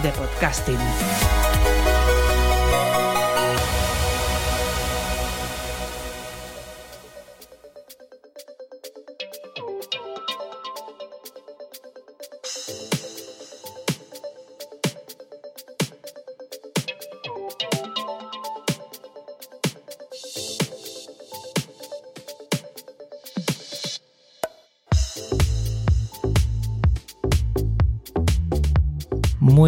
de podcasting.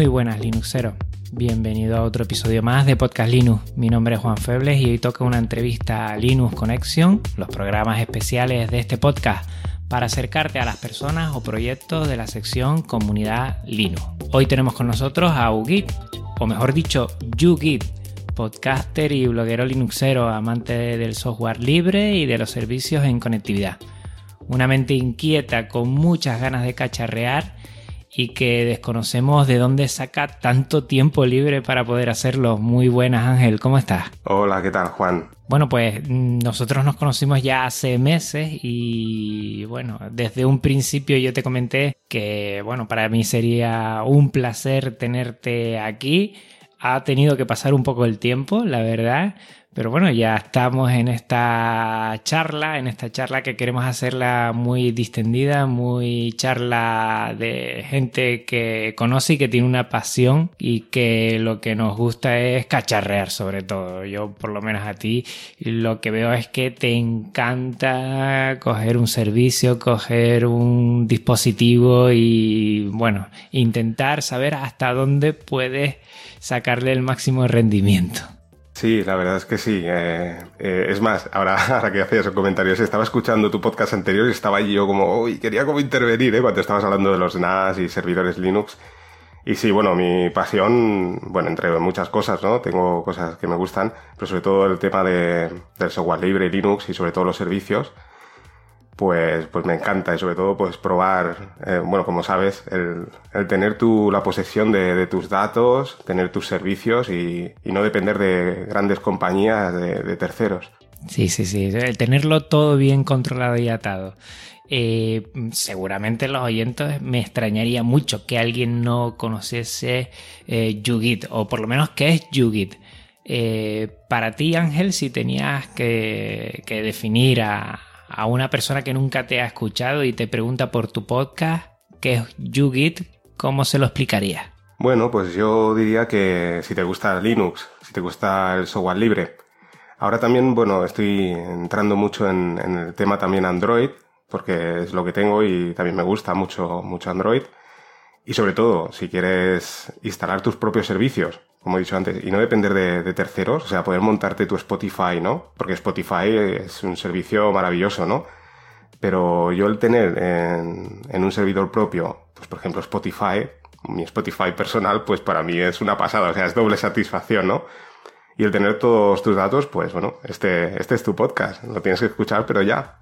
Muy buenas Linuxeros, bienvenido a otro episodio más de Podcast Linux. Mi nombre es Juan Febles y hoy toca una entrevista a Linux Connection, los programas especiales de este podcast para acercarte a las personas o proyectos de la sección Comunidad Linux. Hoy tenemos con nosotros a Ugit, o mejor dicho, YouGit, podcaster y bloguero linuxero, amante del software libre y de los servicios en conectividad. Una mente inquieta con muchas ganas de cacharrear y que desconocemos de dónde saca tanto tiempo libre para poder hacerlo. Muy buenas Ángel, ¿cómo estás? Hola, ¿qué tal Juan? Bueno, pues mm, nosotros nos conocimos ya hace meses y bueno, desde un principio yo te comenté que bueno, para mí sería un placer tenerte aquí. Ha tenido que pasar un poco el tiempo, la verdad, pero bueno, ya estamos en esta charla, en esta charla que queremos hacerla muy distendida, muy charla de gente que conoce y que tiene una pasión y que lo que nos gusta es cacharrear sobre todo. Yo por lo menos a ti lo que veo es que te encanta coger un servicio, coger un dispositivo y bueno, intentar saber hasta dónde puedes sacarle el máximo rendimiento. Sí, la verdad es que sí. Eh, eh, es más, ahora, ahora que hacías comentarios, estaba escuchando tu podcast anterior y estaba yo como, uy, quería como intervenir, ¿eh? Cuando estabas hablando de los NAS y servidores Linux. Y sí, bueno, mi pasión, bueno, entre muchas cosas, ¿no? Tengo cosas que me gustan, pero sobre todo el tema de, del software libre, Linux y sobre todo los servicios pues, pues me encanta y sobre todo pues probar, eh, bueno, como sabes, el, tener tu, la posesión de, tus datos, tener tus servicios y, no depender de grandes compañías, de, terceros. Sí, sí, sí, el tenerlo todo bien controlado y atado. Eh, seguramente los oyentes me extrañaría mucho que alguien no conociese eh, YouGit, o por lo menos qué es YouGit. Eh, para ti, Ángel, si tenías que, que definir a, a una persona que nunca te ha escuchado y te pregunta por tu podcast, que es YouGit, ¿cómo se lo explicaría? Bueno, pues yo diría que si te gusta Linux, si te gusta el software libre. Ahora también, bueno, estoy entrando mucho en, en el tema también Android, porque es lo que tengo y también me gusta mucho, mucho Android. Y sobre todo, si quieres instalar tus propios servicios, como he dicho antes, y no depender de, terceros, o sea, poder montarte tu Spotify, ¿no? Porque Spotify es un servicio maravilloso, ¿no? Pero yo el tener en, en un servidor propio, pues por ejemplo Spotify, mi Spotify personal, pues para mí es una pasada, o sea, es doble satisfacción, ¿no? Y el tener todos tus datos, pues bueno, este, este es tu podcast, lo tienes que escuchar, pero ya.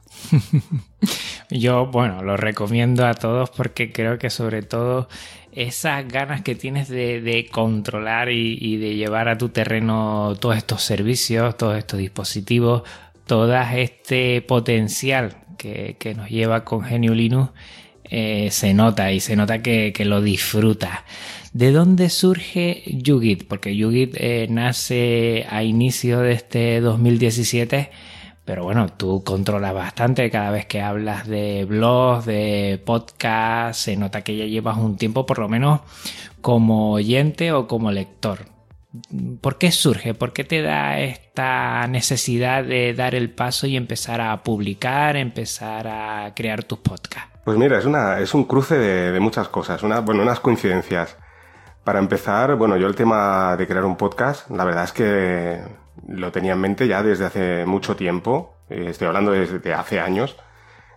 Yo, bueno, lo recomiendo a todos porque creo que sobre todo esas ganas que tienes de, de controlar y, de llevar a tu terreno todos estos servicios, todos estos dispositivos, todo este potencial que, que nos lleva con Genio Linux, eh, se nota y se nota que, que lo disfrutas. ¿De dónde surge YouGit? Porque YouGit eh, nace a inicio de este 2017 pero bueno, tú controlas bastante cada vez que hablas de blogs, de podcast, se nota que ya llevas un tiempo por lo menos como oyente o como lector. ¿Por qué surge? ¿Por qué te da esta necesidad de dar el paso y empezar a publicar, empezar a crear tus podcasts? Pues mira, es, una, es un cruce de, muchas cosas, bueno, unas coincidencias. Para empezar, bueno, yo el tema de crear un podcast, la verdad es que lo tenía en mente ya desde hace mucho tiempo, estoy hablando desde hace años,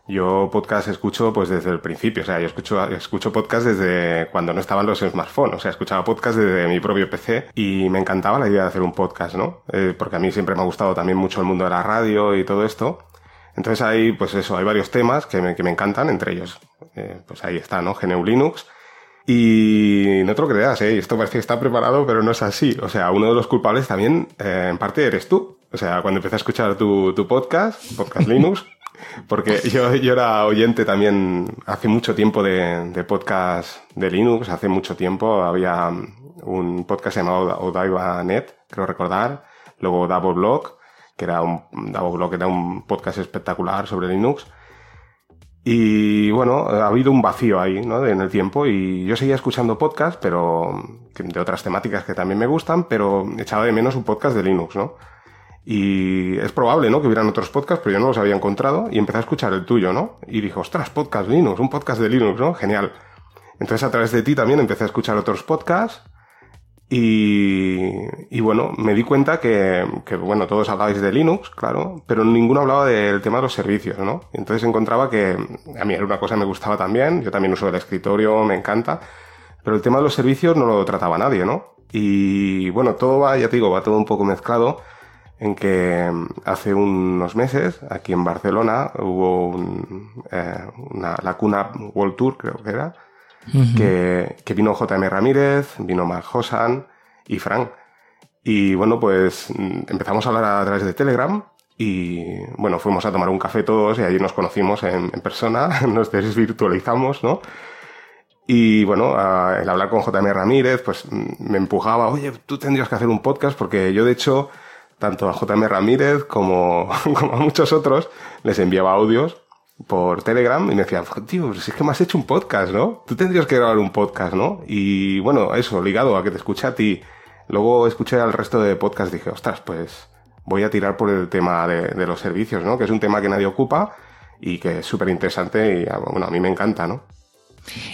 Yo podcast escucho pues desde el principio, o sea, yo escucho, escucho podcast desde cuando no estaban los smartphones, o sea, escuchaba podcast desde mi propio PC y me encantaba la idea de hacer un podcast, ¿no? Eh, porque a mí siempre me ha gustado también mucho el mundo de la radio y todo esto. Entonces hay, pues eso, hay varios temas que me, que me encantan, entre ellos, eh, pues ahí está, ¿no? GNU Linux. Y no te lo creas, ¿eh? Esto parece que está preparado, pero no es así. O sea, uno de los culpables también, eh, en parte, eres tú. O sea, cuando empecé a escuchar tu, tu podcast, Podcast Linux, porque yo, yo era oyente también hace mucho tiempo de, de podcast de Linux, hace mucho tiempo había un podcast llamado Odaiba.net, creo recordar, luego Blog, que era un, Blog era un podcast espectacular sobre Linux. Y bueno, ha habido un vacío ahí, ¿no? En el tiempo y yo seguía escuchando podcasts, pero de otras temáticas que también me gustan, pero echaba de menos un podcast de Linux, ¿no? Y es probable, ¿no? Que hubieran otros podcasts, pero yo no los había encontrado y empecé a escuchar el tuyo, ¿no? Y dije, ostras, podcast Linux, un podcast de Linux, ¿no? Genial. Entonces a través de ti también empecé a escuchar otros podcasts y, y bueno, me di cuenta que, que, bueno, todos hablabais de Linux, claro, pero ninguno hablaba del tema de los servicios, ¿no? Entonces encontraba que a mí era una cosa que me gustaba también, yo también uso el escritorio, me encanta, pero el tema de los servicios no lo trataba nadie, ¿no? Y bueno, todo va, ya te digo, va todo un poco mezclado en que hace unos meses, aquí en Barcelona, hubo un, eh, una, la Cuna World Tour, creo que era, que, que, vino JM Ramírez, vino Mark Hosan y Frank. Y bueno, pues mm, empezamos a hablar a través de Telegram y bueno, fuimos a tomar un café todos y allí nos conocimos en, en persona, nos desvirtualizamos, ¿no? Y bueno, el hablar con JM Ramírez, pues mm, me empujaba, oye, tú tendrías que hacer un podcast porque yo de hecho tanto a JM Ramírez como, como a muchos otros, les enviaba audios por Telegram y me decían, tío, si es que me has hecho un podcast, ¿no? Tú tendrías que grabar un podcast, ¿no? Y bueno, eso, ligado a que te escuché a ti. Luego escuché al resto de podcasts y dije, ostras, pues voy a tirar por el tema de, de los servicios, ¿no? Que es un tema que nadie ocupa y que es súper interesante y bueno, a mí me encanta, ¿no?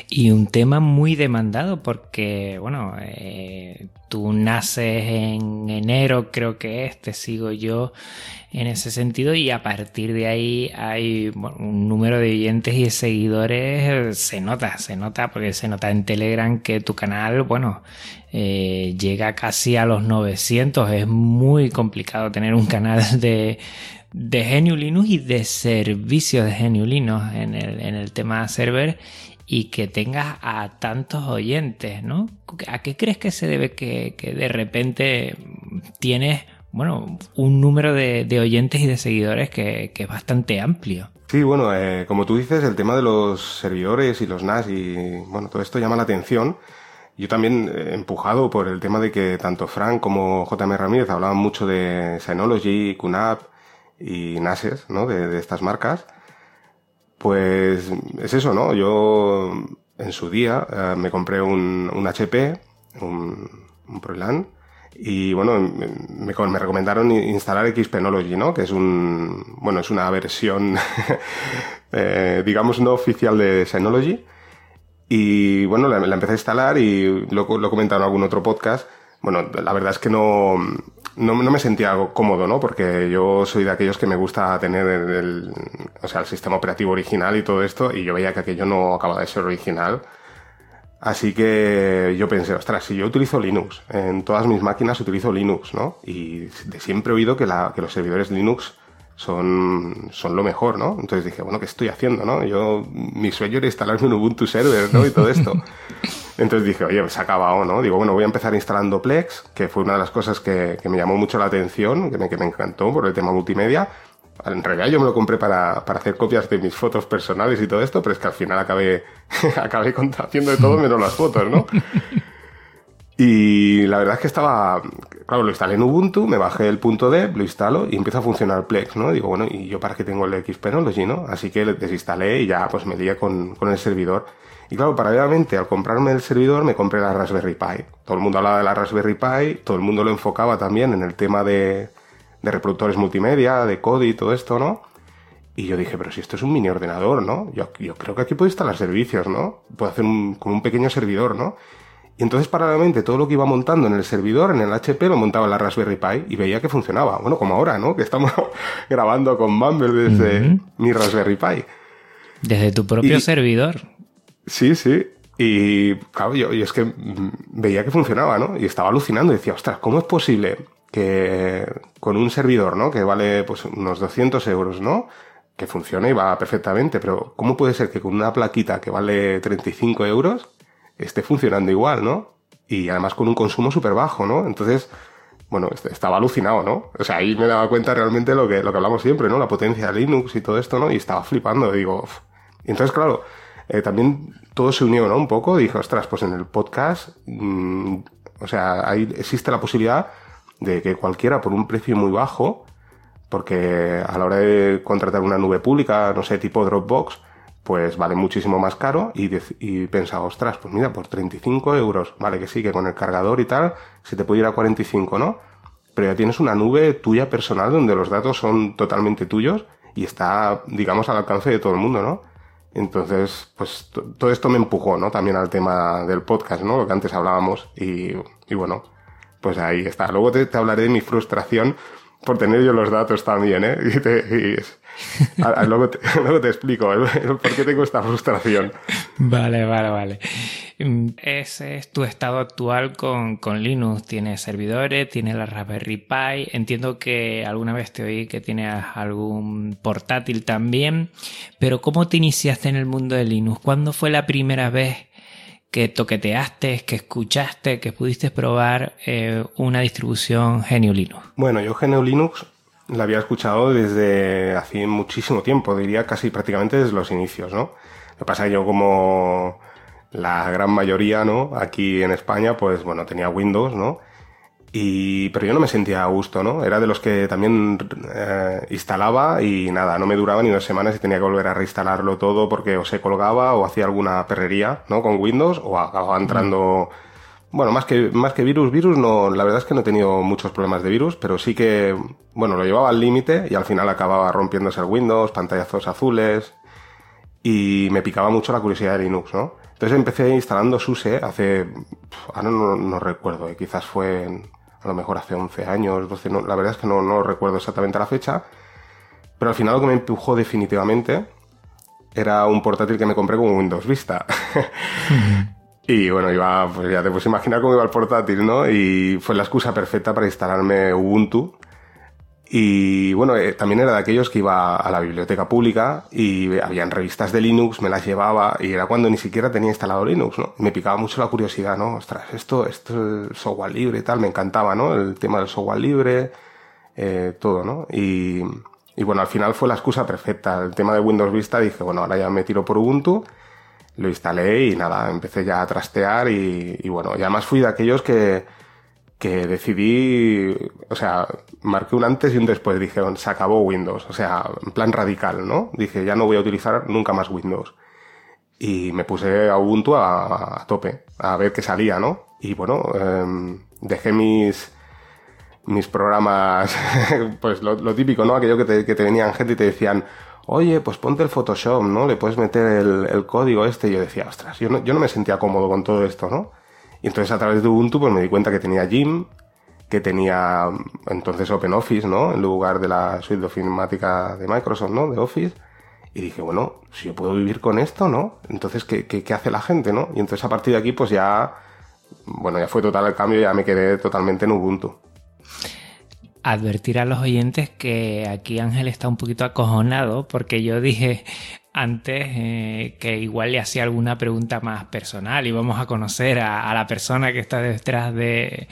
Y un tema muy demandado porque, bueno, eh, tú naces en enero, creo que es, te sigo yo en ese sentido y a partir de ahí hay un número de oyentes y de seguidores, se nota, se nota, porque se nota en Telegram que tu canal, bueno, eh, llega casi a los 900, es muy complicado tener un canal de de GNU Linux y de servicios de GNU Linux en el, en el tema server y que tengas a tantos oyentes, ¿no? ¿A qué crees que se debe que, de repente tienes, bueno, un número de, oyentes y de seguidores que, es bastante amplio? Sí, bueno, eh, como tú dices, el tema de los servidores y los NAS y, bueno, todo esto llama la atención. Yo también he empujado por el tema de que tanto Frank como JM Ramírez hablaban mucho de Synology, QNAP y NASes, ¿no? de estas marcas. Pues es eso, ¿no? Yo en su día eh, me compré un, un HP, un, ProLAN, y bueno, me, me, recomendaron instalar Xpenology, ¿no? Que es un, bueno, es una versión, eh, digamos, no oficial de Synology. Y bueno, la, empecé a instalar y lo, lo he comentado en algún otro podcast. Bueno, la verdad es que no, no, me sentía cómodo, ¿no? Porque yo soy de aquellos que me gusta tener el, o sea, el sistema operativo original y todo esto, y yo veía que aquello no acababa de ser original. Así que yo pensé, ostras, si yo utilizo Linux, en todas mis máquinas utilizo Linux, ¿no? Y de siempre he oído que, la, que los servidores Linux son, son lo mejor, ¿no? Entonces dije, bueno, ¿qué estoy haciendo, no? Yo, mi sueño era instalarme un Ubuntu server, ¿no? Y todo esto. Entonces dije, oye, se ha acabado, ¿no? Digo, bueno, voy a empezar instalando Plex, que fue una de las cosas que, que me llamó mucho la atención, que me, que me encantó por el tema multimedia. En realidad yo me lo compré para, para, hacer copias de mis fotos personales y todo esto, pero es que al final acabé, acabé haciendo de todo menos las fotos, ¿no? Y la verdad es que estaba, claro, lo instalé en Ubuntu, me bajé el punto .deb, lo instalo y empieza a funcionar Plex, ¿no? Digo, bueno, ¿y yo para qué tengo el Xpenology, no? Así que desinstalé y ya pues me lié con, con el servidor. Y claro, paralelamente al comprarme el servidor me compré la Raspberry Pi. Todo el mundo hablaba de la Raspberry Pi, todo el mundo lo enfocaba también en el tema de, de reproductores multimedia, de Kodi todo esto, ¿no? Y yo dije, pero si esto es un mini ordenador, ¿no? Yo, yo creo que aquí puedo instalar servicios, ¿no? Puedo hacer un, como un pequeño servidor, ¿no? Y entonces paralelamente todo lo que iba montando en el servidor, en el HP, lo montaba en la Raspberry Pi y veía que funcionaba. Bueno, como ahora, ¿no? Que estamos grabando con Mumble desde mi Raspberry Pi. Desde tu propio servidor. Sí, sí. Y claro, yo, es que veía que funcionaba, ¿no? Y estaba alucinando y decía, ostras, ¿cómo es posible que con un servidor, ¿no? Que vale pues unos 200 euros, ¿no? Que funcione y va perfectamente, pero ¿cómo puede ser que con una plaquita que vale 35 euros esté funcionando igual, ¿no? Y además con un consumo súper bajo, ¿no? Entonces, bueno, estaba alucinado, ¿no? O sea, ahí me daba cuenta realmente lo que, lo que hablamos siempre, ¿no? La potencia de Linux y todo esto, ¿no? Y estaba flipando, digo... Y entonces, claro, eh, también todo se unió, ¿no? Un poco, dije, ostras, pues en el podcast, mmm, o sea, ahí existe la posibilidad de que cualquiera por un precio muy bajo, porque a la hora de contratar una nube pública, no sé, tipo Dropbox, pues vale muchísimo más caro y, y pensaba, ostras, pues mira, por 35 euros, vale que sí, que con el cargador y tal, se te puede ir a 45, ¿no? Pero ya tienes una nube tuya personal donde los datos son totalmente tuyos y está, digamos, al alcance de todo el mundo, ¿no? Entonces, pues todo esto me empujó, ¿no? También al tema del podcast, ¿no? Lo que antes hablábamos y, y bueno, pues ahí está. Luego te, te hablaré de mi frustración por tener yo los datos también, ¿eh? Y, te, luego, te, luego, te, explico ¿eh? por qué tengo esta frustración. Vale, vale, vale. Mm, ese es tu estado actual con, con Linux. Tienes servidores, tienes la Raspberry Pi. Entiendo que alguna vez te oí que tienes algún portátil también. Pero ¿cómo te iniciaste en el mundo de Linux? ¿Cuándo fue la primera vez que toqueteaste, que escuchaste, que pudiste probar eh, una distribución GNU Linux? Bueno, yo GNU Linux la había escuchado desde hace muchísimo tiempo, diría casi prácticamente desde los inicios, ¿no? Lo que pasa es que yo como la gran mayoría, ¿no? Aquí en España, pues bueno, tenía Windows, ¿no? Y, pero yo no me sentía a gusto, ¿no? Era de los que también eh, instalaba y nada, no me duraba ni dos semanas y tenía que volver a reinstalarlo todo porque o se colgaba o hacía alguna perrería, ¿no? Con Windows o acababa entrando... Bueno, más que, más que virus, virus no, la verdad es que no he tenido muchos problemas de virus, pero sí que, bueno, lo llevaba al límite y al final acababa rompiéndose el Windows, pantallazos azules y me picaba mucho la curiosidad de Linux, ¿no? Entonces empecé instalando SUSE hace, ahora no, recuerdo, eh, quizás fue a lo mejor hace 11 años, 12, no, la verdad es que no, no recuerdo exactamente la fecha, pero al final lo que me empujó definitivamente era un portátil que me compré con Windows Vista. Y bueno, iba, pues ya te puedes imaginar cómo iba el portátil, ¿no? Y fue la excusa perfecta para instalarme Ubuntu y bueno, eh, también era de aquellos que iba a la biblioteca pública y habían revistas de Linux, me las llevaba y era cuando ni siquiera tenía instalado Linux, ¿no? me picaba mucho la curiosidad, ¿no? Ostras, esto, esto es software libre y tal, me encantaba, ¿no? El tema del software libre, eh, todo, ¿no? Y, y bueno, al final fue la excusa perfecta. El tema de Windows Vista dije, bueno, ahora ya me tiro por Ubuntu, lo instalé y nada, empecé ya a trastear y, y bueno, y además fui de aquellos que, que decidí, o sea, marqué un antes y un después. Dije, se acabó Windows, o sea, en plan radical, ¿no? Dije, ya no voy a utilizar nunca más Windows. Y me puse a Ubuntu a, tope, a ver qué salía, ¿no? Y bueno, em, dejé mis, mis programas, pues lo, típico, ¿no? Aquello que te, que te venían gente y te decían, oye, pues ponte el Photoshop, ¿no? Le puedes meter el, el código este. Y yo decía, ostras, yo no, yo no me sentía cómodo con todo esto, ¿no? Y entonces a través de Ubuntu pues me di cuenta que tenía Jim, que tenía entonces OpenOffice, ¿no? En lugar de la suite de ofimática de Microsoft, ¿no? De Office. Y dije, bueno, si yo puedo vivir con esto, ¿no? Entonces, ¿qué, qué, hace la gente, no? Y entonces a partir de aquí, pues ya, bueno, ya fue total el cambio, ya me quedé totalmente en Ubuntu. Advertir a los oyentes que aquí Ángel está un poquito acojonado porque yo dije, antes eh, que igual le hacía alguna pregunta más personal y vamos a conocer a, la persona que está detrás de,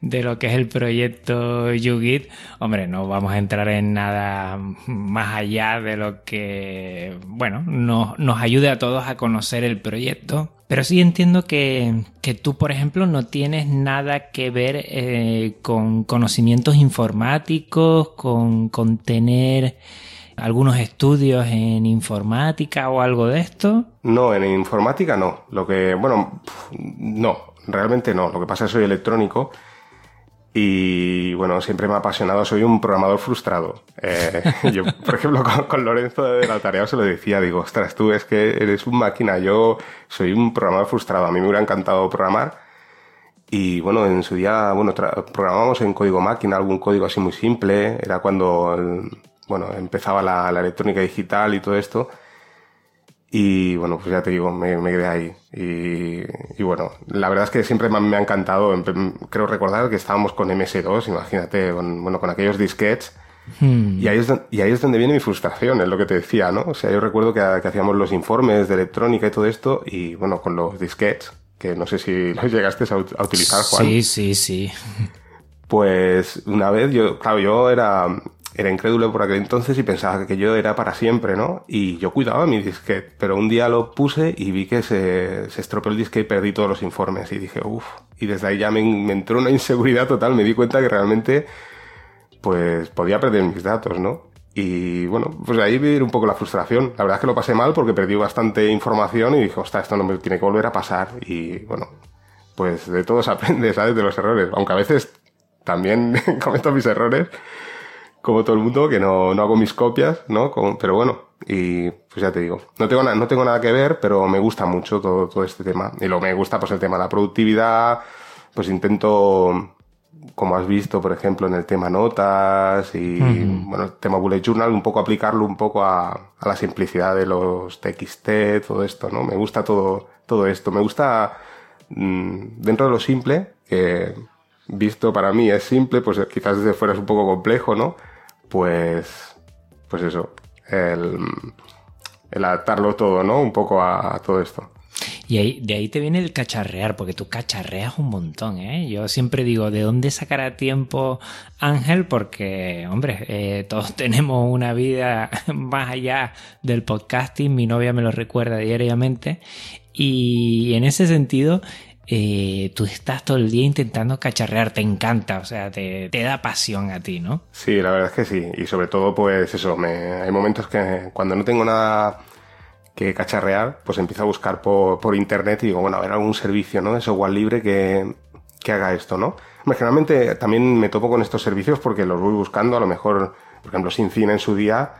lo que es el proyecto YouGit, hombre, no vamos a entrar en nada más allá de lo que, bueno, nos ayude a todos a conocer el proyecto. Pero sí entiendo que, que tú, por ejemplo, no tienes nada que ver eh, con conocimientos informáticos, con, con tener algunos estudios en informática o algo de esto? No, en informática no. Lo que, bueno, no, realmente no. Lo que pasa es que soy electrónico y bueno, siempre me ha apasionado, soy un programador frustrado. Eh, yo, por ejemplo, con, Lorenzo de la tarea se lo decía, digo, ostras, tú es que eres un máquina, yo soy un programador frustrado, a mí me hubiera encantado programar. Y bueno, en su día, bueno, programamos en código máquina, algún código así muy simple, era cuando bueno, empezaba la, electrónica digital y todo esto. Y bueno, pues ya te digo, me, quedé ahí. Y, bueno, la verdad es que siempre me, ha encantado. Creo recordar que estábamos con MS2, imagínate, con, bueno, con aquellos disquets. Hmm. Y, ahí es, y ahí es donde viene mi frustración, es lo que te decía, ¿no? O sea, yo recuerdo que, que hacíamos los informes de electrónica y todo esto, y bueno, con los disquets, que no sé si los llegaste a, utilizar, Juan. Sí, sí, sí. Pues una vez yo, claro, yo era, era incrédulo por aquel entonces y pensaba que yo era para siempre, ¿no? Y yo cuidaba mi disquete, pero un día lo puse y vi que se, se estropeó el disquete y perdí todos los informes y dije, uff, y desde ahí ya me, me, entró una inseguridad total, me di cuenta que realmente pues podía perder mis datos, ¿no? Y bueno, pues ahí vi un poco la frustración. La verdad es que lo pasé mal porque perdí bastante información y dije, ostras, esto no me tiene que volver a pasar. Y bueno, pues de todo se aprende, ¿sabes? De los errores. Aunque a veces también cometo mis errores, como todo el mundo, que no, no hago mis copias, ¿no? pero bueno, y pues ya te digo, no tengo, no tengo nada que ver, pero me gusta mucho todo, todo este tema. Y lo me gusta, pues el tema de la productividad, pues intento, como has visto, por ejemplo, en el tema notas y, bueno, el tema bullet journal, un poco aplicarlo un poco a, a la simplicidad de los TXT, todo esto, ¿no? Me gusta todo, todo esto. Me gusta, mmm, dentro de lo simple, que visto para mí es simple, pues quizás desde fuera es un poco complejo, ¿no? Pues, pues eso, el, adaptarlo todo, ¿no? Un poco a, todo esto. Y de ahí te viene el cacharrear, porque tú cacharreas un montón, ¿eh? Yo siempre digo, ¿de dónde sacará tiempo Ángel? Porque, hombre, eh, todos tenemos una vida más allá del podcasting, mi novia me lo recuerda diariamente, y en ese sentido, eh, tú estás todo el día intentando cacharrear, te encanta, o sea, te, da pasión a ti, ¿no? Sí, la verdad es que sí. Y sobre todo, pues eso, me, hay momentos que cuando no tengo nada que cacharrear, pues empiezo a buscar por, internet y digo, bueno, a ver algún servicio, ¿no? De software libre que, que haga esto, ¿no? generalmente también me topo con estos servicios porque los voy buscando, a lo mejor, por ejemplo, sin cine en su día,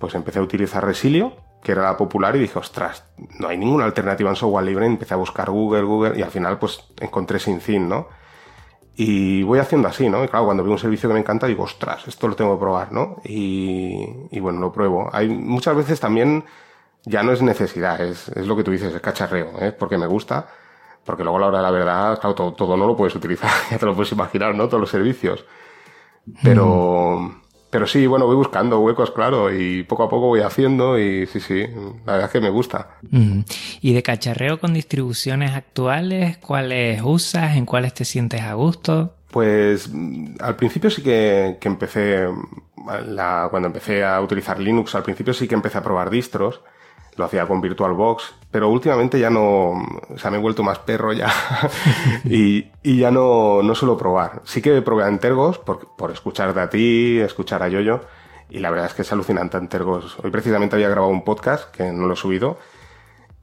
pues empecé a utilizar Resilio que era la popular y dije, ostras, no hay ninguna alternativa en software libre. Empecé a buscar Google, Google y al final pues encontré SinCin, ¿no? Y voy haciendo así, ¿no? Y claro, cuando veo un servicio que me encanta digo, ostras, esto lo tengo que probar, ¿no? Y, y bueno, lo pruebo. Hay muchas veces también ya no es necesidad, es, es lo que tú dices, es cacharreo, ¿eh? Porque me gusta. Porque luego a la hora de la verdad, claro, todo, todo no lo puedes utilizar, ya te lo puedes imaginar, ¿no? Todos los servicios. Pero, pero sí, bueno, voy buscando huecos, claro, y poco a poco voy haciendo y sí, sí, la verdad es que me gusta. ¿Y de cacharreo con distribuciones actuales, cuáles usas, en cuáles te sientes a gusto? Pues al principio sí que, que empecé, la, cuando empecé a utilizar Linux, al principio sí que empecé a probar distros lo hacía con VirtualBox, pero últimamente ya no, o sea, me he vuelto más perro ya y, y, ya no, no suelo probar. Sí que probé a Entergos por, por escucharte a ti, escuchar a Yoyo, y la verdad es que es alucinante Entergos. Hoy precisamente había grabado un podcast, que no lo he subido,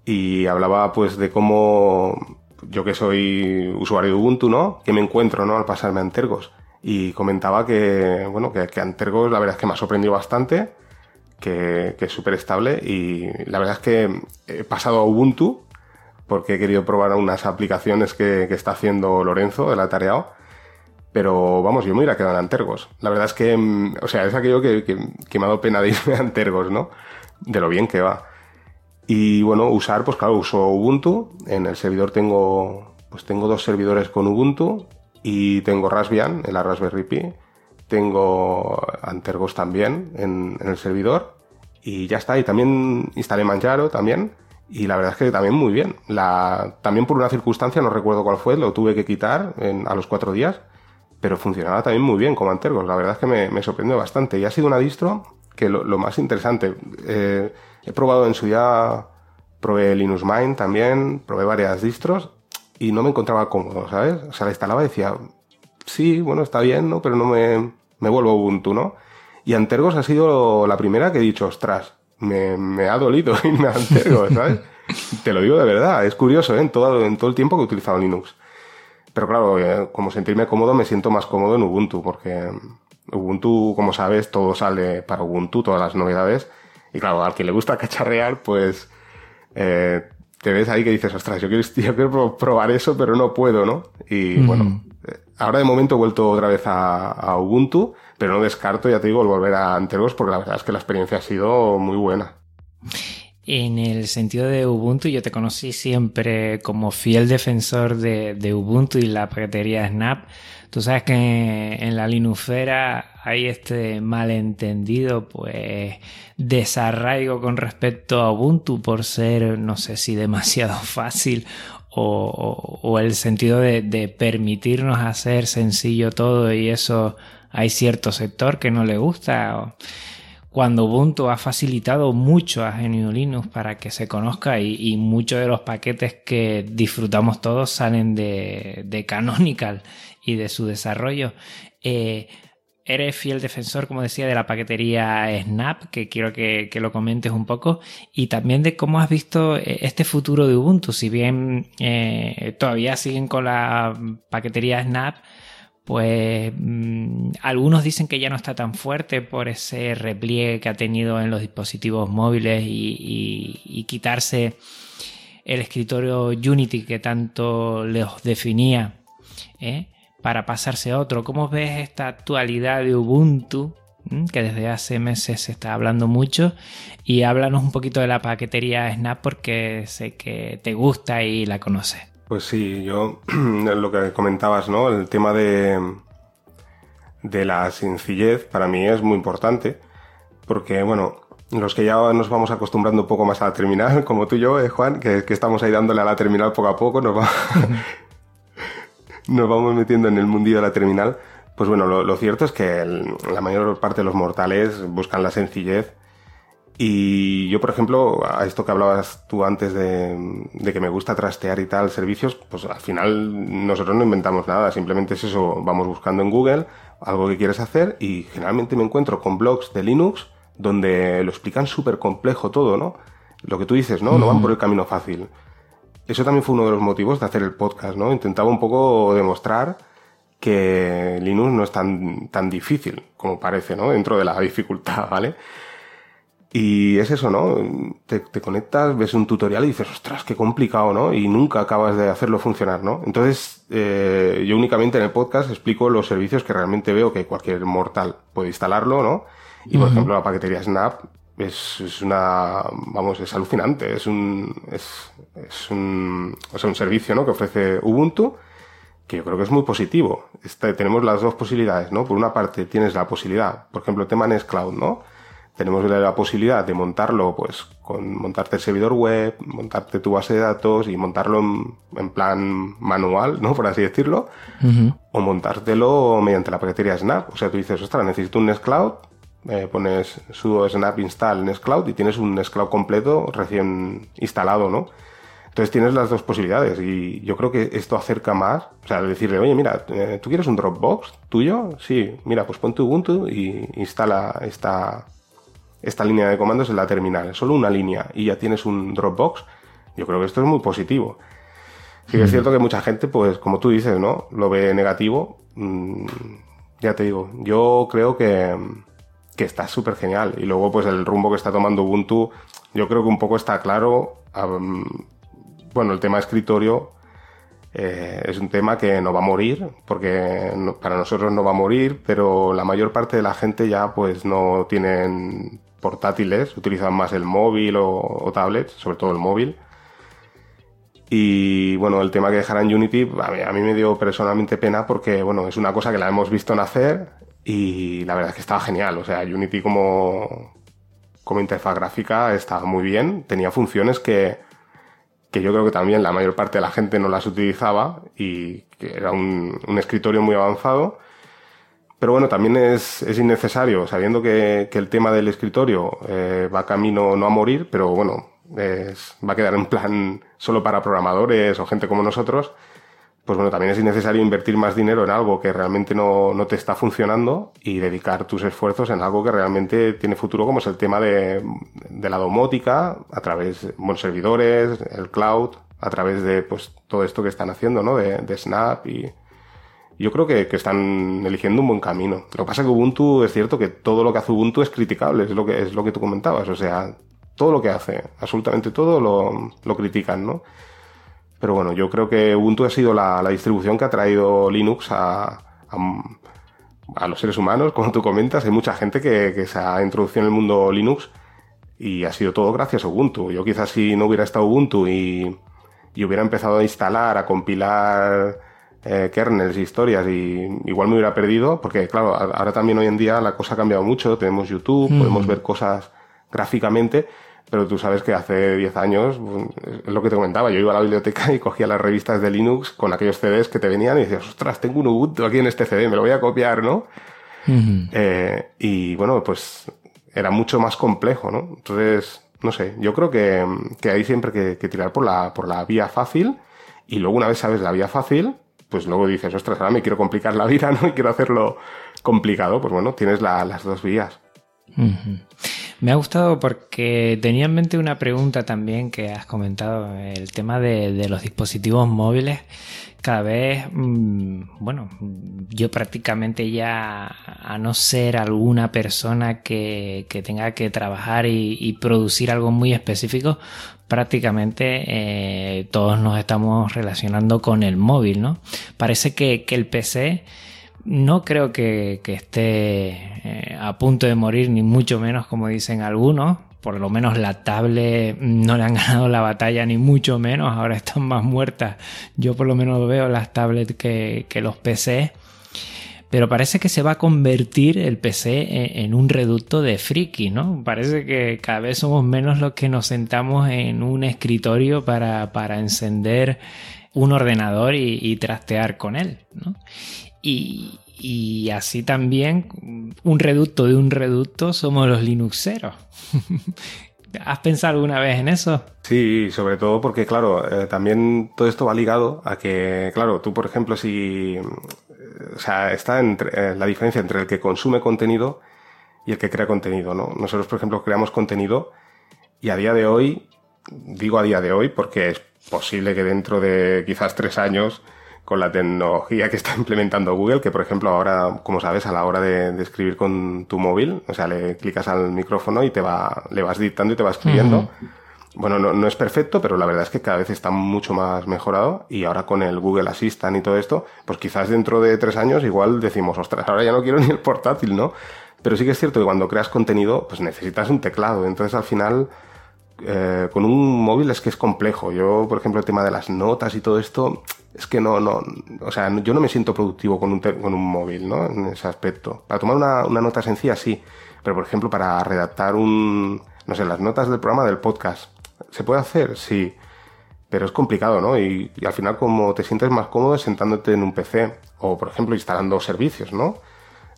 y hablaba pues de cómo yo que soy usuario de Ubuntu, ¿no? Que me encuentro, ¿no? Al pasarme a Entergos. Y comentaba que, bueno, que, que Antergos la verdad es que me ha sorprendido bastante que, es súper estable y la verdad es que he pasado a Ubuntu porque he querido probar unas aplicaciones que, está haciendo Lorenzo, el atareado. Pero vamos, yo me hubiera quedado en Antergos. La verdad es que, mm, o sea, es aquello que, que, me ha dado pena de irme a Antergos, ¿no? De lo bien que va. Y bueno, usar, pues claro, uso Ubuntu. En el servidor tengo, pues tengo dos servidores con Ubuntu y tengo Raspbian en la Raspberry Pi tengo Antergos también en, el servidor y ya está. Y también instalé Manjaro también y la verdad es que también muy bien. También por una circunstancia, no recuerdo cuál fue, lo tuve que quitar a los cuatro días, pero funcionaba también muy bien como Antergos. La verdad es que me, sorprendió bastante y ha sido una distro que lo, más interesante, eh, he probado en su día, probé Linux Mint también, probé varias distros y no me encontraba cómodo, ¿sabes? O sea, la instalaba y decía, sí, bueno, está bien, ¿no? Pero no me, me vuelvo Ubuntu, ¿no? Y Antergos ha sido la primera que he dicho, ostras, me, me ha dolido irme a Antergos, ¿sabes? Te lo digo de verdad, es curioso, ¿eh? En todo, en todo el tiempo que he utilizado Linux. Pero claro, eh, como sentirme cómodo, me siento más cómodo en Ubuntu, porque Ubuntu, como sabes, todo sale para Ubuntu, todas las novedades. Y claro, al que le gusta cacharrear, pues eh, te ves ahí que dices, ostras, yo quiero, yo quiero probar eso, pero no puedo, ¿no? Y bueno, Ahora de momento he vuelto otra vez a, Ubuntu, pero no descarto, ya te digo, el volver a Antergos porque la verdad es que la experiencia ha sido muy buena. En el sentido de Ubuntu, yo te conocí siempre como fiel defensor de, Ubuntu y la paquetería Snap. Tú sabes que en, la Linuxera hay este malentendido, pues, desarraigo con respecto a Ubuntu por ser, no sé si demasiado fácil o, el sentido de, de, permitirnos hacer sencillo todo y eso hay cierto sector que no le gusta cuando Ubuntu ha facilitado mucho a GNU Linux para que se conozca y, muchos de los paquetes que disfrutamos todos salen de, Canonical y de su desarrollo. Eh, eres fiel defensor, como decía, de la paquetería Snap, que quiero que, lo comentes un poco, y también de cómo has visto eh, este futuro de Ubuntu. Si bien eh, todavía siguen con la paquetería Snap, pues mm, algunos dicen que ya no está tan fuerte por ese repliegue que ha tenido en los dispositivos móviles y, quitarse el escritorio Unity que tanto les definía ¿eh? Para pasarse a otro. ¿Cómo ves esta actualidad de Ubuntu? Mm, que desde hace meses se está hablando mucho y háblanos un poquito de la paquetería Snap porque sé que te gusta y la conoces. Pues sí, yo lo que comentabas, ¿no? El tema de, de la sencillez para mí es muy importante porque, bueno, los que ya nos vamos acostumbrando un poco más a la terminal, como tú y yo, eh, Juan, que, estamos ahí dándole a la terminal poco a poco, nos, nos vamos metiendo en el mundillo de la terminal. Pues bueno, lo, cierto es que la mayor parte de los mortales buscan la sencillez y yo, por ejemplo, a esto que hablabas tú antes de, que me gusta trastear y tal servicios, pues al final nosotros no inventamos nada, simplemente es eso, vamos buscando en Google algo que quieres hacer y generalmente me encuentro con blogs de Linux donde lo explican súper complejo todo, ¿no? Lo que tú dices, ¿no? No van por el camino fácil. Eso también fue uno de los motivos de hacer el podcast, ¿no? Intentaba un poco demostrar que Linux no es tan, tan difícil como parece, ¿no? Dentro de la dificultad, ¿vale? Y es eso, ¿no? Te, conectas, ves un tutorial y dices, ostras, qué complicado, ¿no? Y nunca acabas de hacerlo funcionar, ¿no? Entonces, eh, yo únicamente en el podcast explico los servicios que realmente veo que cualquier mortal puede instalarlo, ¿no? Y por ejemplo, la paquetería Snap es, es, una, vamos, es alucinante, es un, es, es un, o sea, un servicio, ¿no? Que ofrece Ubuntu, que yo creo que es muy positivo. Este, tenemos las dos posibilidades, ¿no? Por una parte tienes la posibilidad, por ejemplo, el tema Nextcloud, ¿no? tenemos la posibilidad de montarlo, pues, con montarte el servidor web, montarte tu base de datos y montarlo en, plan manual, ¿no? Por así decirlo. O montártelo mediante la paquetería Snap. O sea, tú dices, ostras, necesito un Nextcloud, eh, pones sudo snap install Nextcloud y tienes un Nextcloud completo recién instalado, ¿no? Entonces tienes las dos posibilidades y yo creo que esto acerca más, o sea, decirle, oye, mira, eh, ¿tú quieres un Dropbox tuyo? Sí, mira, pues pon tu Ubuntu y instala esta, esta línea de comandos en la terminal, solo una línea y ya tienes un Dropbox, yo creo que esto es muy positivo. Sí que es cierto que mucha gente, pues como tú dices, ¿no? Lo ve negativo. Mm, ya te digo, yo creo que, que está súper genial. Y luego, pues el rumbo que está tomando Ubuntu, yo creo que un poco está claro. bueno, el tema escritorio eh, es un tema que no va a morir, porque para nosotros no va a morir, pero la mayor parte de la gente ya pues no tienen portátiles, utilizan más el móvil o, tablets, sobre todo el móvil. Y bueno, el tema que dejarán Unity a mí, me dio personalmente pena porque bueno, es una cosa que la hemos visto nacer y la verdad es que estaba genial. O sea, Unity como, como interfaz gráfica estaba muy bien, tenía funciones que, que yo creo que también la mayor parte de la gente no las utilizaba y que era un, un escritorio muy avanzado pero bueno, también es, es innecesario, sabiendo que, que, el tema del escritorio eh, va camino no a morir, pero bueno, va a quedar en plan solo para programadores o gente como nosotros, pues bueno, también es innecesario invertir más dinero en algo que realmente no, no te está funcionando y dedicar tus esfuerzos en algo que realmente tiene futuro, como es el tema de, de la domótica, a través de buenos servidores, el cloud, a través de pues todo esto que están haciendo, ¿no? De, de Snap y, yo creo que, que, están eligiendo un buen camino. Lo que pasa es que Ubuntu es cierto que todo lo que hace Ubuntu es criticable, es lo que, es lo que tú comentabas. O sea, todo lo que hace, absolutamente todo lo, lo critican, ¿no? Pero bueno, yo creo que Ubuntu ha sido la, la distribución que ha traído Linux a, a, a, los seres humanos, como tú comentas. Hay mucha gente que, que se ha introducido en el mundo Linux Y ha sido todo gracias a Ubuntu. Yo quizás si no hubiera estado Ubuntu y, y hubiera empezado a instalar, a compilar eh, kernels, historias, y igual me hubiera perdido, porque claro, ahora también hoy en día la cosa ha cambiado mucho, tenemos YouTube, Mm. podemos ver cosas gráficamente, pero tú sabes que hace 10 años, es lo que te comentaba, yo iba a la biblioteca y cogía las revistas de Linux con aquellos CDs que te venían y decías, ostras, tengo un Ubuntu aquí en este CD, me lo voy a copiar, ¿no? Eh, y bueno, pues era mucho más complejo, ¿no? Entonces, no sé, yo creo que, que hay siempre que, que tirar por la, por la vía fácil y luego una vez sabes la vía fácil, pues luego dices, ostras, ahora me quiero complicar la vida, ¿no? Y quiero hacerlo complicado, pues bueno, tienes la- las dos vías. Me ha gustado porque tenía en mente una pregunta también que has comentado, el tema de, los dispositivos móviles. Cada vez, mm, bueno, yo prácticamente ya, a no ser alguna persona que, que tenga que trabajar y, y producir algo muy específico, prácticamente eh, todos nos estamos relacionando con el móvil, ¿no? Parece que, que el PC no creo que, esté eh, a punto de morir, ni mucho menos como dicen algunos. Por lo menos la tablet no le han ganado la batalla, ni mucho menos. Ahora están más muertas. Yo por lo menos veo las tablets que, los PC. Pero parece que se va a convertir el PC en, en un reducto de friki, ¿no? Parece que cada vez somos menos los que nos sentamos en un escritorio para, para encender un ordenador y, y trastear con él, ¿no? Y, y así también, un reducto de un reducto somos los Linuxeros. ¿Has pensado alguna vez en eso? Sí, sobre todo porque, claro, eh, también todo esto va ligado a que, claro, tú, por ejemplo, si. eh, O sea, está entre, eh, la diferencia entre el que consume contenido y el que crea contenido, ¿no? Nosotros, por ejemplo, creamos contenido y a día de hoy, digo a día de hoy porque es posible que dentro de quizás tres años, con la tecnología que está implementando Google, que por ejemplo ahora, como sabes, a la hora de, de escribir con tu móvil, o sea, le clicas al micrófono y te va, le vas dictando y te va escribiendo. Bueno, no, no es perfecto, pero la verdad es que cada vez está mucho más mejorado y ahora con el Google Assistant y todo esto, pues quizás dentro de tres años igual decimos, ostras, ahora ya no quiero ni el portátil, ¿no? Pero sí que es cierto que cuando creas contenido, pues necesitas un teclado. Entonces al final, eh, con un móvil es que es complejo. Yo, por ejemplo, el tema de las notas y todo esto, es que no, no, o sea, yo no me siento productivo con un, con un móvil, ¿no? En ese aspecto. Para tomar una, una nota sencilla, sí. Pero, por ejemplo, para redactar un, no sé, las notas del programa del podcast, ¿se puede hacer? Sí. Pero es complicado, ¿no? Y, y al final, como te sientes más cómodo sentándote en un PC o, por ejemplo, instalando servicios, ¿no?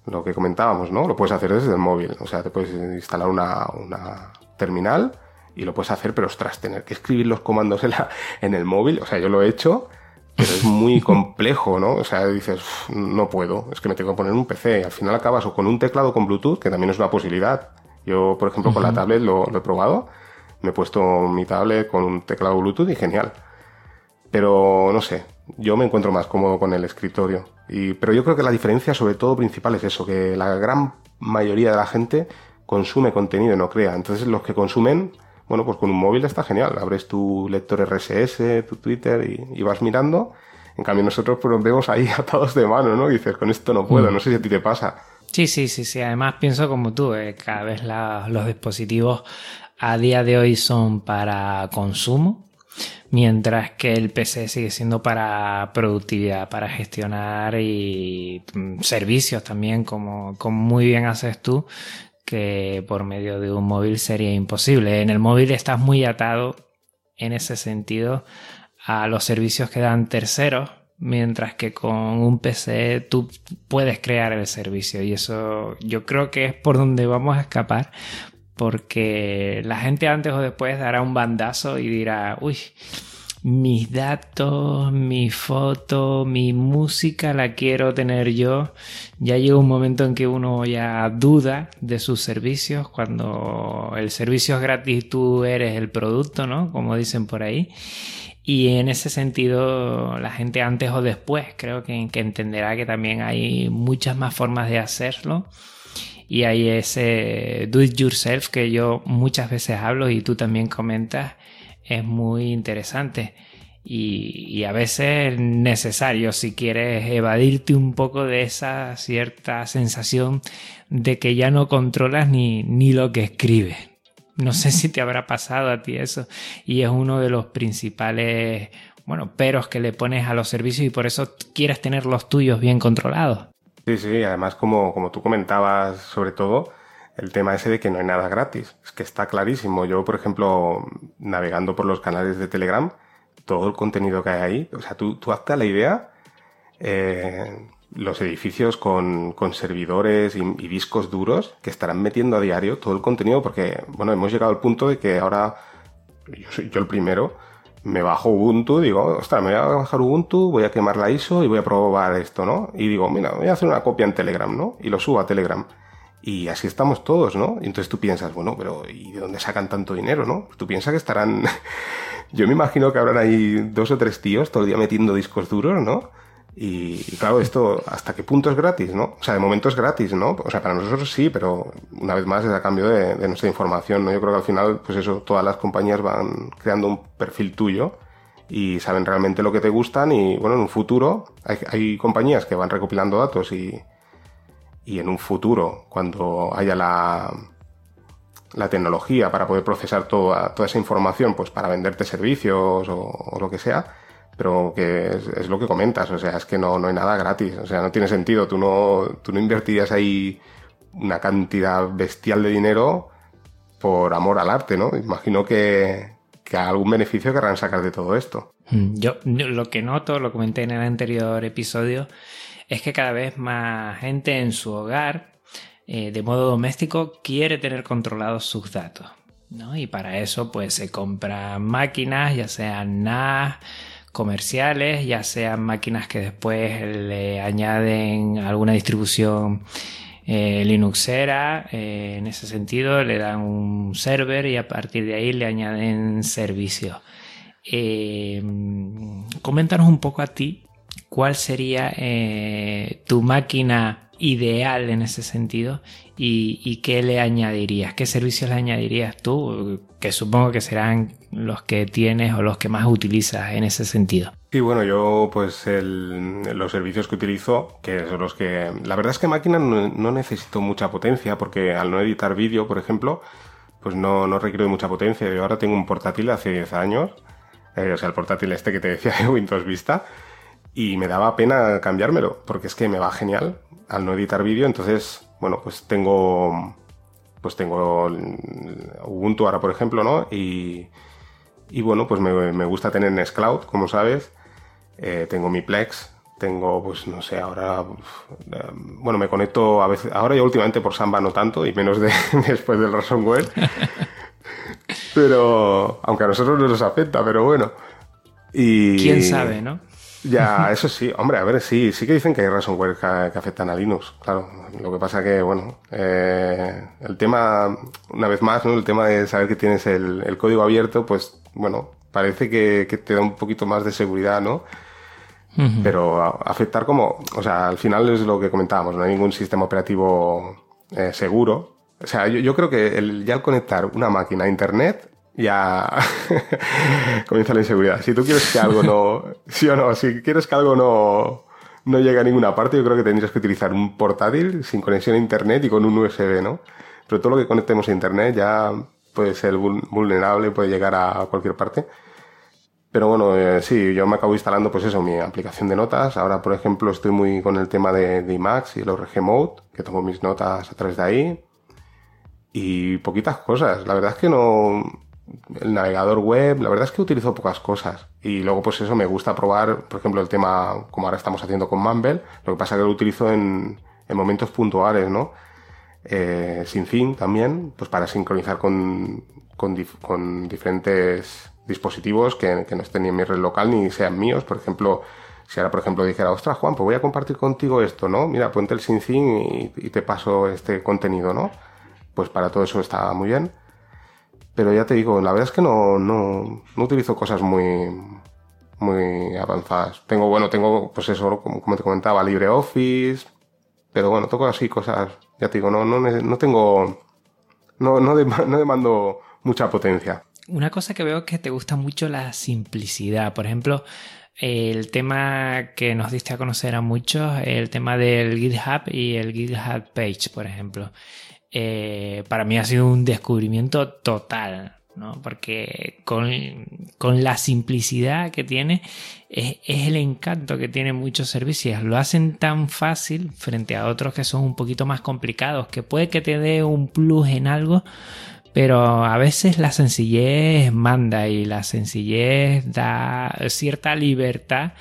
Lo que comentábamos, ¿no? Lo puedes hacer desde el móvil. O sea, te puedes instalar una, una terminal y lo puedes hacer, pero ostras, tener que escribir los comandos en, la- en el móvil, o sea, yo lo he hecho, pero es muy complejo, ¿no? O sea, dices, "Uf, no puedo, es que me tengo que poner un PC y al final acabas o con un teclado con Bluetooth, que también es una posibilidad. Yo, por ejemplo, con la tablet lo, lo he probado, me he puesto mi tablet con un teclado Bluetooth y genial. Pero no sé, yo me encuentro más cómodo con el escritorio. Y, pero yo creo que la diferencia, sobre todo principal, es eso, que la gran mayoría de la gente consume contenido y no crea. Entonces los que consumen, bueno, pues con un móvil está genial. Abres tu lector RSS, tu Twitter y, y vas mirando. En cambio nosotros pues nos vemos ahí atados de mano, ¿no? Y dices, con esto no puedo, no sé si a ti te pasa. Sí, sí, sí, sí. Además pienso como tú, eh, cada vez la- los dispositivos a día de hoy son para consumo, mientras que el PC sigue siendo para productividad, para gestionar y mm, servicios también, como, como muy bien haces tú, que por medio de un móvil sería imposible. En el móvil estás muy atado en ese sentido a los servicios que dan terceros, mientras que con un PC tú puedes crear el servicio y eso yo creo que es por donde vamos a escapar porque la gente antes o después dará un bandazo y dirá, uy, mis datos, mi foto, mi música la quiero tener yo. Ya llega un momento en que uno ya duda de sus servicios. Cuando el servicio es gratis, tú eres el producto, ¿no? Como dicen por ahí. Y en ese sentido, la gente antes o después creo que, entenderá que también hay muchas más formas de hacerlo. Y hay ese do it yourself que yo muchas veces hablo y tú también comentas es muy interesante y, y, a veces necesario si quieres evadirte un poco de esa cierta sensación de que ya no controlas ni, ni lo que escribes. no sé si te habrá pasado a ti eso. Y es uno de los principales, bueno, peros que le pones a los servicios y por eso quieres tener los tuyos bien controlados. Sí, sí, además como, como tú comentabas sobre todo, el tema ese de que no hay nada gratis. Es que está clarísimo. Yo, por ejemplo, navegando por los canales de Telegram, todo el contenido que hay ahí, o sea, tú, tú hazte la idea, eh, los edificios con, con servidores y, discos duros que estarán metiendo a diario todo el contenido, porque, bueno, hemos llegado al punto de que ahora, yo soy yo el primero, me bajo Ubuntu, digo, ostras, me voy a bajar Ubuntu, voy a quemar la ISO y voy a probar esto, ¿no? Y digo, mira, voy a hacer una copia en Telegram, ¿no? Y lo subo a Telegram. Y así estamos todos, ¿no? Y entonces tú piensas, bueno, pero ¿y de dónde sacan tanto dinero, no? Tú piensas que estarán... Yo me imagino que habrán ahí dos o tres tíos todo el día metiendo discos duros, ¿no? Y, claro, esto, ¿hasta qué punto es gratis, no? O sea, de momento es gratis, ¿no? O sea, para nosotros sí, pero una vez más es a cambio de, nuestra información, ¿no? Yo creo que al final, pues eso, todas las compañías van creando un perfil tuyo y saben realmente lo que te gustan y, bueno, en un futuro hay, hay compañías que van recopilando datos y, y en un futuro, cuando haya la, la tecnología para poder procesar toda, toda esa información, pues para venderte servicios o, lo que sea, pero que es, lo que comentas, o sea, es que no, no hay nada gratis, o sea, no tiene sentido, tú no, tú no invertirías ahí una cantidad bestial de dinero por amor al arte, ¿no? Imagino que, que algún beneficio querrán sacar de todo esto. Mm, yo lo que noto, lo comenté en el anterior episodio, es que cada vez más gente en su hogar, eh, de modo doméstico, quiere tener controlados sus datos. ¿no? Y para eso, pues se compran máquinas, ya sean NAS, comerciales, ya sean máquinas que después le añaden alguna distribución eh, Linuxera, eh, en ese sentido le dan un server y a partir de ahí le añaden servicios. Coméntanos un poco a ti cuál sería tu máquina ideal en ese sentido y, qué le añadirías, qué servicios le añadirías tú, que supongo que serán los que tienes o los que más utilizas en ese sentido. Sí, bueno, yo pues los servicios que utilizo, que son los que... La verdad es que máquina no, necesito mucha potencia porque al no editar vídeo, por ejemplo, pues no, no requiero de mucha potencia. Yo ahora tengo un portátil hace 10 años, eh, o sea, el portátil este que te decía de Windows Vista, y me daba pena cambiármelo porque es que me va genial al no editar vídeo, entonces, bueno, pues tengo, pues tengo Ubuntu ahora, por ejemplo, ¿no? Y, y bueno, pues me, me gusta tener Nextcloud, como sabes. Eh, tengo mi Plex, tengo, pues no sé, ahora, bueno, me conecto a veces, ahora ya últimamente por Samba no tanto, y menos de, después del ransomware. pero, aunque a nosotros no nos afecta, pero bueno. Y, ¿Quién sabe, no? Ya, eso sí, hombre, a ver, sí, sí que dicen que hay ransomware que, que afectan a Linux, claro. Lo que pasa que, bueno, eh, el tema, una vez más, ¿no? El tema de saber que tienes el, código abierto, pues, bueno, parece que, te da un poquito más de seguridad, ¿no? Pero afectar como, o sea, al final es lo que comentábamos, no hay ningún sistema operativo eh, seguro. O sea, yo, yo creo que el, ya al conectar una máquina a Internet ya comienza la inseguridad. Si tú quieres que algo no, sí o no, si quieres que algo no, no llegue a ninguna parte, yo creo que tendrías que utilizar un portátil sin conexión a internet y con un USB, ¿no? Pero todo lo que conectemos a internet ya puede ser vulnerable, puede llegar a cualquier parte. Pero bueno, eh, sí, yo me acabo instalando pues eso, mi aplicación de notas. Ahora, por ejemplo, estoy muy con el tema de, de IMAX y el ORG Mode, que tomo mis notas a través de ahí. Y poquitas cosas. La verdad es que no, el navegador web, la verdad es que utilizo pocas cosas. Y luego, pues eso, me gusta probar, por ejemplo, el tema, como ahora estamos haciendo con Mumble, lo que pasa es que lo utilizo en, en momentos puntuales, ¿no? Eh, sin fin también, pues para sincronizar con, con, diferentes dispositivos que, no estén ni en mi red local ni sean míos. Por ejemplo, si ahora, por ejemplo, dijera, ostras, Juan, pues voy a compartir contigo esto, ¿no? Mira, ponte el SyncIn y, y te paso este contenido, ¿no? Pues para todo eso está muy bien. Pero ya te digo, la verdad es que no, no, no utilizo cosas muy, muy avanzadas. Tengo, bueno, tengo, pues eso, como, te comentaba, LibreOffice, pero bueno, toco así cosas, ya te digo, no, no, no tengo, no, no, no demando mucha potencia. Una cosa que veo que te gusta mucho la simplicidad. Por ejemplo, el tema que nos diste a conocer a muchos, el tema del GitHub y el GitHub Page, por ejemplo. Eh, para mí ha sido un descubrimiento total. ¿no? Porque con, la simplicidad que tiene, es, el encanto que tienen muchos servicios. Lo hacen tan fácil frente a otros que son un poquito más complicados, que puede que te dé un plus en algo, pero a veces la sencillez manda y la sencillez da cierta libertad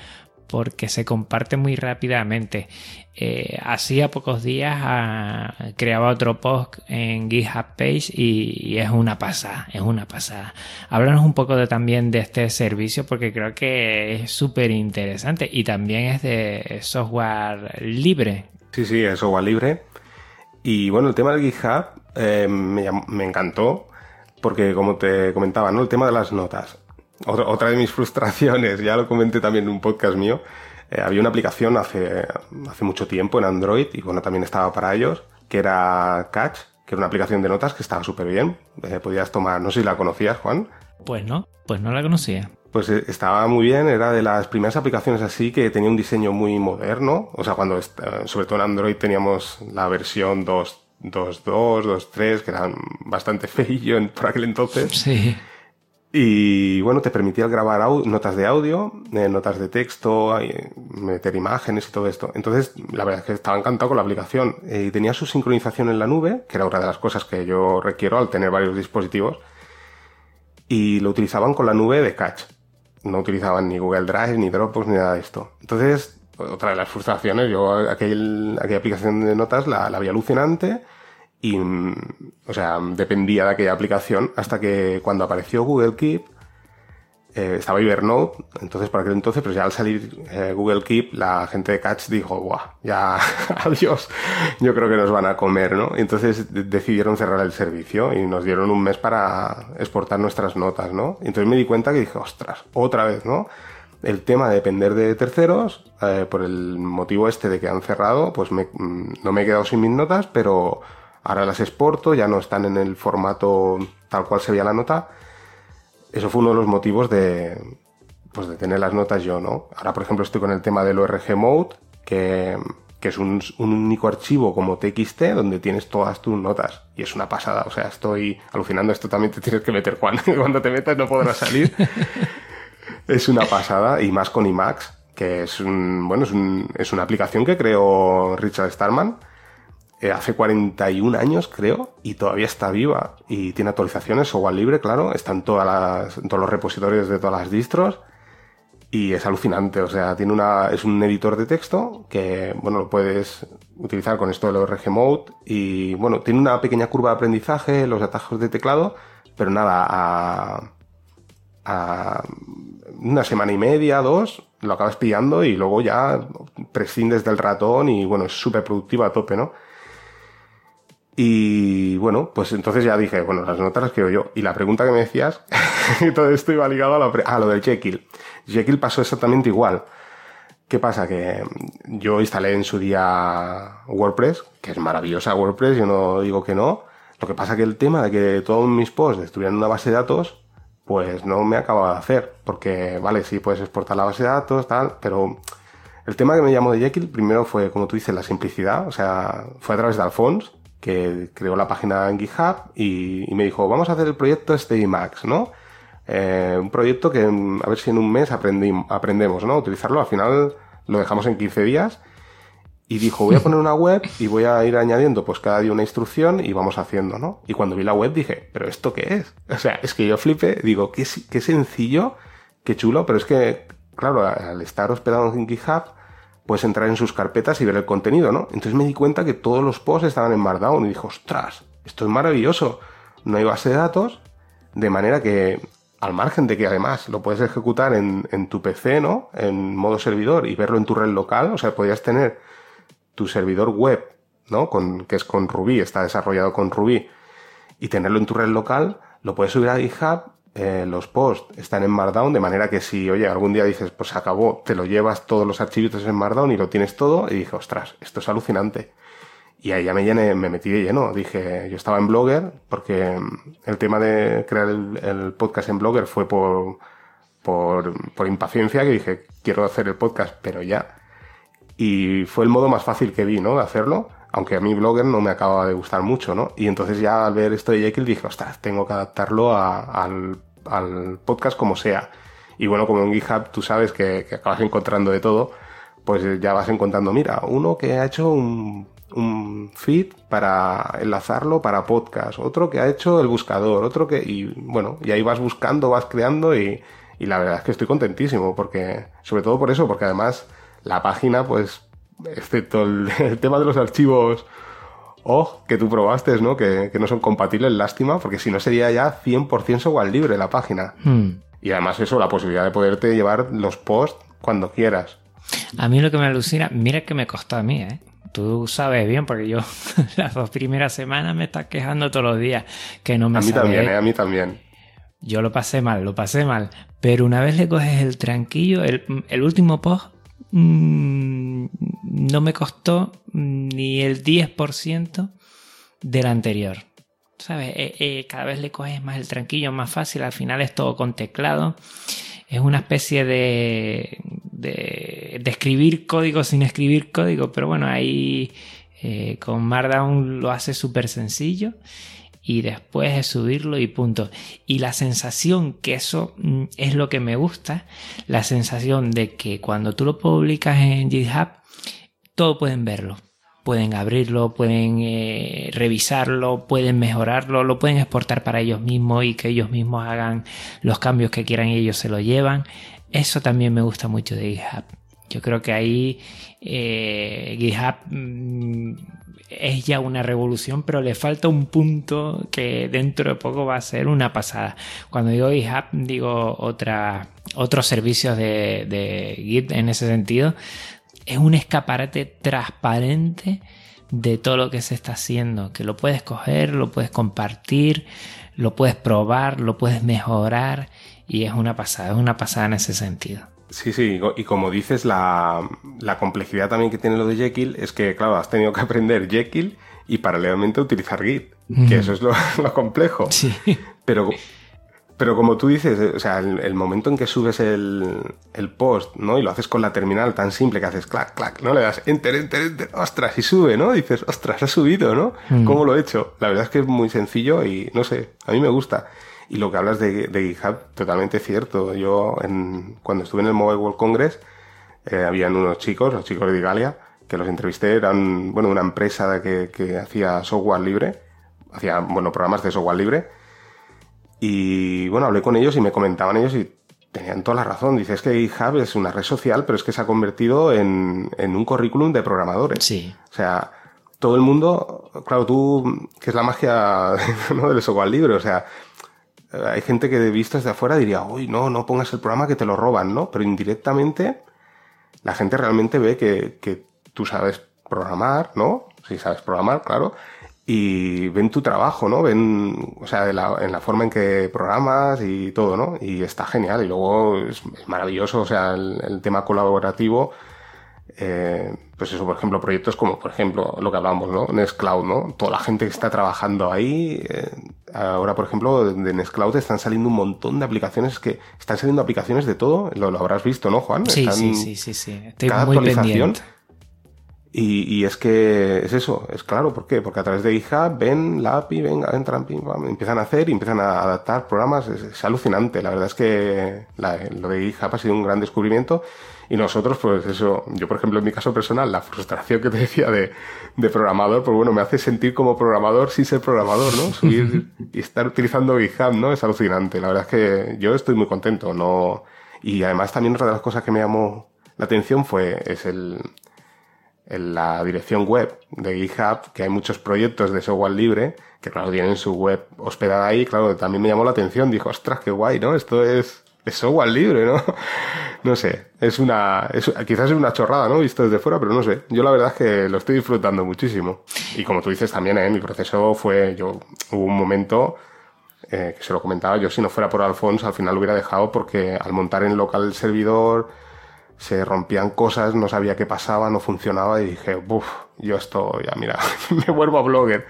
porque se comparte muy rápidamente. Eh, hacía pocos días ah, creaba otro post en GitHub Page y, es una pasada, es una pasada. Háblanos un poco también de este servicio porque creo que es súper interesante y también es de software libre. Sí, sí, es software libre. Y bueno, el tema del GitHub eh, me, encantó porque como te comentaba, ¿no? El tema de las notas. Otra, de mis frustraciones, ya lo comenté también en un podcast mío, eh, había una aplicación hace, hace mucho tiempo en Android y bueno, también estaba para ellos, que era Catch, que era una aplicación de notas que estaba súper bien. Eh, podías tomar, no sé si la conocías, Juan. Pues no, pues no la conocía. Pues estaba muy bien, era de las primeras aplicaciones así que tenía un diseño muy moderno. O sea, cuando, sobre todo en Android teníamos la versión 2 2.2, 2.3, que eran bastante feillo por aquel entonces. Sí. Y bueno, te permitía grabar notas de audio, eh, notas de texto, meter imágenes y todo esto. Entonces, la verdad es que estaba encantado con la aplicación. Eh, y tenía su sincronización en la nube, que era una de las cosas que yo requiero al tener varios dispositivos. Y lo utilizaban con la nube de Catch. No utilizaban ni Google Drive, ni Dropbox, ni nada de esto. Entonces, otra de las frustraciones, yo aquel, aquella aplicación de notas la, la vi alucinante y, mm, o sea, dependía de aquella aplicación hasta que cuando apareció Google Keep, eh, estaba Evernote, entonces por aquel entonces, pues ya al salir eh, Google Keep, la gente de Catch dijo, guau, ya, adiós, yo creo que nos van a comer, ¿no? Y entonces decidieron cerrar el servicio y nos dieron un mes para exportar nuestras notas, ¿no? Y entonces me di cuenta que dije, ostras, otra vez, ¿no? El tema de depender de terceros, eh, por el motivo este de que han cerrado, pues me, mm, no me he quedado sin mis notas, pero Ahora las exporto, ya no están en el formato tal cual se veía la nota. Eso fue uno de los motivos de, pues de tener las notas yo, ¿no? Ahora, por ejemplo, estoy con el tema del ORG Mode, que, que es un, un, único archivo como TXT donde tienes todas tus notas. Y es una pasada, o sea, estoy alucinando. Esto también te tienes que meter, Juan. Cuando te metas no podrás salir. es una pasada, y más con Emacs, que es un, bueno, es, un, es una aplicación que creó Richard Starman eh, hace 41 años, creo, y todavía está viva. Y tiene actualizaciones, software libre, claro, están todas las, todos los repositorios de todas las distros. Y es alucinante, o sea, tiene una, es un editor de texto que, bueno, lo puedes utilizar con esto del ORG Mode. Y, bueno, tiene una pequeña curva de aprendizaje, los atajos de teclado, pero nada, a, a una semana y media, dos, lo acabas pillando y luego ya prescindes del ratón y, bueno, es súper productiva a tope, ¿no? Y bueno, pues entonces ya dije, bueno, las notas las quiero yo. Y la pregunta que me decías, todo esto iba ligado a lo, a lo del Jekyll. Jekyll pasó exactamente igual. ¿Qué pasa? Que yo instalé en su día WordPress, que es maravillosa WordPress, yo no digo que no. Lo que pasa que el tema de que todos mis posts estuvieran en una base de datos, pues no me acaba de hacer. Porque, vale, sí puedes exportar la base de datos, tal, pero el tema que me llamó de Jekyll primero fue, como tú dices, la simplicidad. O sea, fue a través de Alphonse que creó la página en GitHub y, me dijo, vamos a hacer el proyecto este Max, ¿no? Eh, un proyecto que a ver si en un mes aprendemos, ¿no? Utilizarlo. Al final lo dejamos en 15 días y dijo, voy a poner una web y voy a ir añadiendo pues cada día una instrucción y vamos haciendo, ¿no? Y cuando vi la web dije, ¿pero esto qué es? O sea, es que yo flipé, digo, qué, qué sencillo, qué chulo, pero es que, claro, al estar hospedado en GitHub, puedes entrar en sus carpetas y ver el contenido, ¿no? Entonces me di cuenta que todos los posts estaban en Markdown y dije, ostras, esto es maravilloso. No hay base de datos, de manera que, al margen de que además lo puedes ejecutar en, tu PC, ¿no? En modo servidor y verlo en tu red local, o sea, podrías tener tu servidor web, ¿no? Con, que es con Ruby, está desarrollado con Ruby, y tenerlo en tu red local, lo puedes subir a GitHub eh, los posts están en Markdown, de manera que si, oye, algún día dices, pues acabó, te lo llevas todos los archivos en Markdown y lo tienes todo, y dije, ostras, esto es alucinante. Y ahí ya me, llené, me metí de lleno. Dije, yo estaba en Blogger, porque mm, el tema de crear el, podcast en Blogger fue por, por, por impaciencia, que dije, quiero hacer el podcast, pero ya. Y fue el modo más fácil que vi, ¿no? De hacerlo. Aunque a mí Blogger no me acaba de gustar mucho, ¿no? Y entonces ya al ver esto de Jekyll dije, ostras, tengo que adaptarlo al, podcast como sea. Y bueno, como en GitHub tú sabes que, que, acabas encontrando de todo, pues ya vas encontrando, mira, uno que ha hecho un, un feed para enlazarlo para podcast, otro que ha hecho el buscador, otro que... Y bueno, y ahí vas buscando, vas creando y, y la verdad es que estoy contentísimo porque, sobre todo por eso, porque además la página pues excepto el, tema de los archivos o que tú probaste, ¿no? Que, no son compatibles, lástima, porque si no sería ya 100% software libre la página. Hmm. Y además eso, la posibilidad de poderte llevar los posts cuando quieras. A mí lo que me alucina, mira que me costó a mí, ¿eh? Tú sabes bien, porque yo las dos primeras semanas me estás quejando todos los días que no me A mí también, ¿eh? A mí también. Yo lo pasé mal, lo pasé mal. Pero una vez le coges el tranquillo, el, el último post Mm, no me costó ni el 10% del anterior. ¿Sabes? Eh, eh, cada vez le coges más el tranquillo, más fácil. Al final es todo con teclado. Es una especie de, de, escribir código sin escribir código. Pero bueno, ahí eh, con Markdown lo hace súper sencillo y después de subirlo y punto. Y la sensación que eso mm, es lo que me gusta, la sensación de que cuando tú lo publicas en GitHub, todo pueden verlo. Pueden abrirlo, pueden eh, revisarlo, pueden mejorarlo, lo pueden exportar para ellos mismos y que ellos mismos hagan los cambios que quieran y ellos se lo llevan. Eso también me gusta mucho de GitHub. Yo creo que ahí eh, GitHub mm, es ya una revolución, pero le falta un punto que dentro de poco va a ser una pasada. Cuando digo GitHub, digo otra, otros servicios de, de Git en ese sentido. Es un escaparate transparente de todo lo que se está haciendo, que lo puedes coger, lo puedes compartir, lo puedes probar, lo puedes mejorar y es una pasada, es una pasada en ese sentido. Sí, sí, y como dices, la, complejidad también que tiene lo de Jekyll es que, claro, has tenido que aprender Jekyll y paralelamente utilizar Git, que eso es lo, complejo. Sí. Pero, pero como tú dices, eh, o sea, el, momento en que subes el, post, ¿no? Y lo haces con la terminal tan simple que haces clac, clac, ¿no? Le das enter, enter, enter, ostras, y sube, ¿no? Dices, ostras, ha subido, ¿no? ¿Cómo lo he hecho? La verdad es que es muy sencillo y, no sé, a mí me gusta. Y lo que hablas de, de GitHub, totalmente cierto. Yo, en, cuando estuve en el Mobile World Congress, eh, habían unos chicos, los chicos de Galia, que los entrevisté, eran, bueno, una empresa que, que hacía software libre, hacía, bueno, programas de software libre. Y, bueno, hablé con ellos y me comentaban ellos y tenían toda la razón. Dices que GitHub es una red social, pero es que se ha convertido en, en un currículum de programadores. Sí. O sea, todo el mundo, claro, tú, que es la magia ¿no? del software libre, o sea, hay gente que de vistas de afuera diría, uy, no, no pongas el programa que te lo roban, ¿no? Pero indirectamente la gente realmente ve que, que tú sabes programar, ¿no? Si sabes programar, claro. Y ven tu trabajo, ¿no? Ven, o sea, en la forma en que programas y todo, ¿no? Y está genial. Y luego es, maravilloso, o sea, el tema colaborativo eh, pues eso, por ejemplo, proyectos como, por ejemplo, lo que hablamos, ¿no? Nextcloud, ¿no? Toda la gente que está trabajando ahí. Eh, ahora, por ejemplo, de Nextcloud están saliendo un montón de aplicaciones que están saliendo aplicaciones de todo. Lo, habrás visto, ¿no, Juan? Sí, sí, sí, sí, sí. Estoy muy pendiente. Y, y, es que es eso, es claro, ¿por qué? Porque a través de GitHub ven la API, venga, entran, empiezan a hacer y empiezan a adaptar programas. Es, alucinante. La verdad es que lo de GitHub ha sido un gran descubrimiento y nosotros, pues eso, yo por ejemplo en mi caso personal, la frustración que te decía de, de programador, pues bueno, me hace sentir como programador sin ser programador, ¿no? Subir y estar utilizando GitHub, ¿no? Es alucinante. La verdad es que yo estoy muy contento, ¿no? Y además también otra de las cosas que me llamó la atención fue, es el, en la dirección web de GitHub, que hay muchos proyectos de software libre, que claro, tienen su web hospedada ahí, claro, también me llamó la atención, dijo, ostras, qué guay, ¿no? Esto es, es software libre, ¿no? no sé, es una, quizás es una chorrada, ¿no? Visto desde fuera, pero no sé. Yo la verdad es que lo estoy disfrutando muchísimo. Y como tú dices también, ¿eh? mi proceso fue, yo, hubo un momento, eh, que se lo comentaba, yo si no fuera por Alfonso al final lo hubiera dejado porque al montar en local el servidor, se rompían cosas, no sabía qué pasaba, no funcionaba y dije, uff, yo esto ya, mira, me vuelvo a blogger.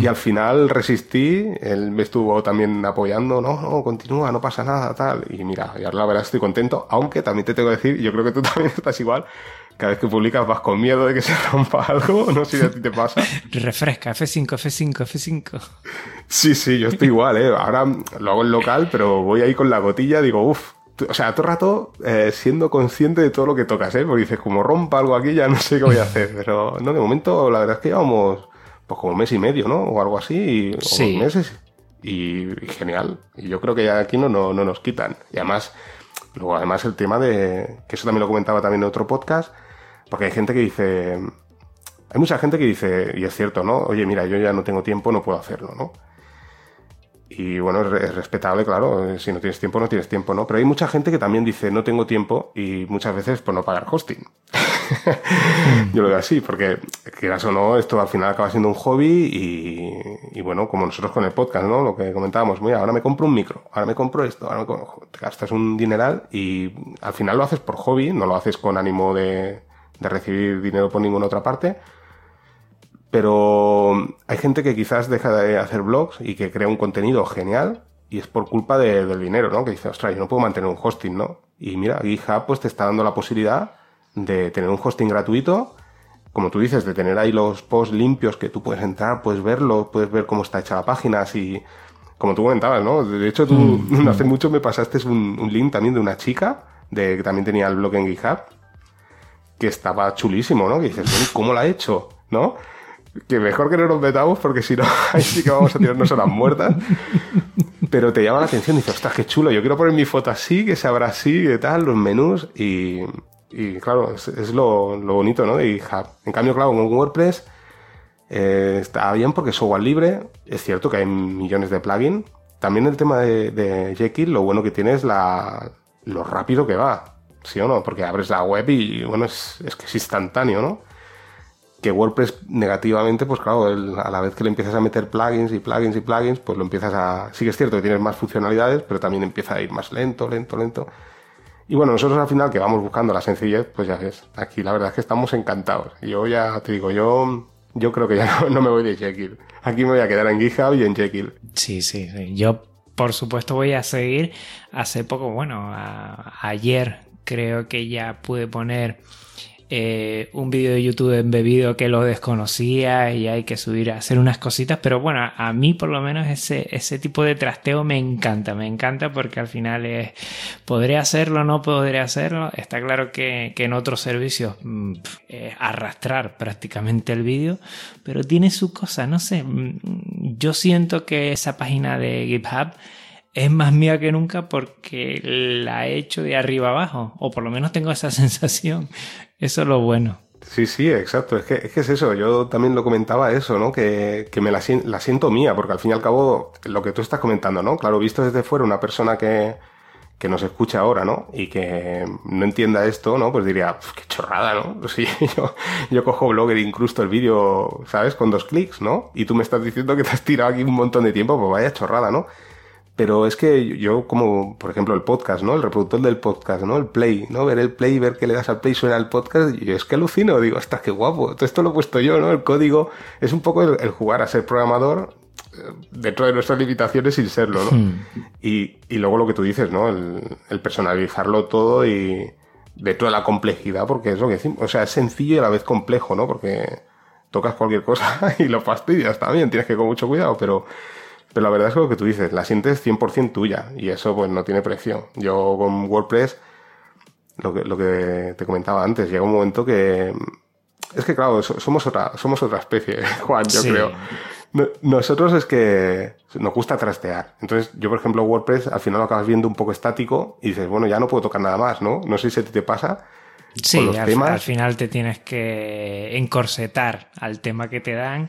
Y al final resistí, él me estuvo también apoyando, no, no, continúa, no pasa nada, tal. Y mira, y ahora la verdad estoy contento, aunque también te tengo que decir, yo creo que tú también estás igual, cada vez que publicas vas con miedo de que se rompa algo, no sé si a ti te pasa. Refresca, F5, F5, F5. Sí, sí, yo estoy igual, ¿eh? Ahora lo hago en local, pero voy ahí con la gotilla, digo, uff, o sea, todo el rato eh, siendo consciente de todo lo que tocas, ¿eh? Porque dices, como rompa algo aquí, ya no sé qué voy a hacer. Pero no, de momento, la verdad es que llevamos pues como un mes y medio, ¿no? O algo así, y, sí. meses. Y, genial. Y yo creo que ya aquí no, no, no nos quitan. Y además, luego además el tema de, que eso también lo comentaba también en otro podcast, porque hay gente que dice, hay mucha gente que dice, y es cierto, ¿no? Oye, mira, yo ya no tengo tiempo, no puedo hacerlo, ¿no? Y bueno, es, respetable, claro, si no tienes tiempo, no tienes tiempo, ¿no? Pero hay mucha gente que también dice, no tengo tiempo y muchas veces por no pagar hosting. Yo lo veo así, porque quieras o no, esto al final acaba siendo un hobby y, y, bueno, como nosotros con el podcast, ¿no? Lo que comentábamos, mira, ahora me compro un micro, ahora me compro esto, ahora me compro... te gastas un dineral y al final lo haces por hobby, no lo haces con ánimo de, de recibir dinero por ninguna otra parte pero hay gente que quizás deja de hacer blogs y que crea un contenido genial y es por culpa del dinero, ¿no? Que dice, ostras, yo no puedo mantener un hosting, ¿no? Y mira, GitHub pues te está dando la posibilidad de tener un hosting gratuito, como tú dices, de tener ahí los posts limpios que tú puedes entrar, puedes verlo, puedes ver cómo está hecha la página, así como tú comentabas, ¿no? De hecho, tú mm, hace mucho me pasaste un, un, link también de una chica de, que también tenía el blog en GitHub, que estaba chulísimo, ¿no? Que dices, ¿cómo lo ha hecho? ¿No? que mejor que no nos metamos porque si no, ahí sí que vamos a tirarnos a las muertas. Pero te llama la atención y dices, ostras, qué chulo, yo quiero poner mi foto así, que se abra así, que tal, los menús y, y claro, es, lo, lo, bonito, ¿no? Y en cambio, claro, con WordPress eh, está bien porque es software libre, es cierto que hay millones de plugins. También el tema de, de Jekyll, lo bueno que tiene es la, lo rápido que va, ¿sí o no? Porque abres la web y, bueno, es, es que es instantáneo, ¿no? que WordPress negativamente, pues claro, a la vez que le empiezas a meter plugins y plugins y plugins, pues lo empiezas a... Sí que es cierto que tienes más funcionalidades, pero también empieza a ir más lento, lento, lento. Y bueno, nosotros al final que vamos buscando la sencillez, pues ya ves, aquí la verdad es que estamos encantados. Yo ya te digo, yo, yo creo que ya no, me voy de Jekyll. Aquí me voy a quedar en GitHub y en Jekyll. Sí, sí, sí. Yo por supuesto voy a seguir. Hace poco, bueno, ayer creo que ya pude poner eh, un vídeo de YouTube embebido que lo desconocía y hay que subir a hacer unas cositas, pero bueno, a mí por lo menos ese, ese tipo de trasteo me encanta, me encanta porque al final es, podré hacerlo, no podré hacerlo, está claro que, que en otros servicios mm, arrastrar prácticamente el vídeo, pero tiene su cosa, no sé, mm, yo siento que esa página de GitHub es más mía que nunca porque la he hecho de arriba abajo, o por lo menos tengo esa sensación. Eso es lo bueno. Sí, sí, exacto. Es que, es que es eso. Yo también lo comentaba eso, ¿no? Que, que me la, siento mía, porque al fin y al cabo, lo que tú estás comentando, ¿no? Claro, visto desde fuera una persona que, que nos escucha ahora, ¿no? Y que no entienda esto, ¿no? Pues diría, qué chorrada, ¿no? Sí, yo, yo cojo Blogger e incrusto el vídeo, ¿sabes? Con dos clics, ¿no? Y tú me estás diciendo que te has tirado aquí un montón de tiempo, pues vaya chorrada, ¿no? Pero es que yo, como por ejemplo el podcast, ¿no? El reproductor del podcast, ¿no? El play, ¿no? Ver el play, ver que le das al play, suena el podcast, y es que alucino, digo, hasta qué guapo, todo esto lo he puesto yo, ¿no? El código es un poco el, jugar a ser programador eh, dentro de nuestras limitaciones sin serlo, ¿no? Hmm. Y, y, luego lo que tú dices, ¿no? El, el, personalizarlo todo y dentro de la complejidad, porque es lo que decimos, o sea, es sencillo y a la vez complejo, ¿no? Porque tocas cualquier cosa y lo fastidias, bien, tienes que ir con mucho cuidado, pero pero la verdad es que lo que tú dices, la sientes 100% tuya y eso pues no tiene precio. Yo con WordPress, lo que, lo que te comentaba antes, llega un momento que... Es que claro, somos otra, somos otra especie, Juan, yo creo. Nosotros es que nos gusta trastear. Entonces, yo, por ejemplo, WordPress al final lo acabas viendo un poco estático y dices, bueno, ya no puedo tocar nada más, ¿no? No sé si a ti te pasa. Sí, al, al, final te tienes que encorsetar al tema que te dan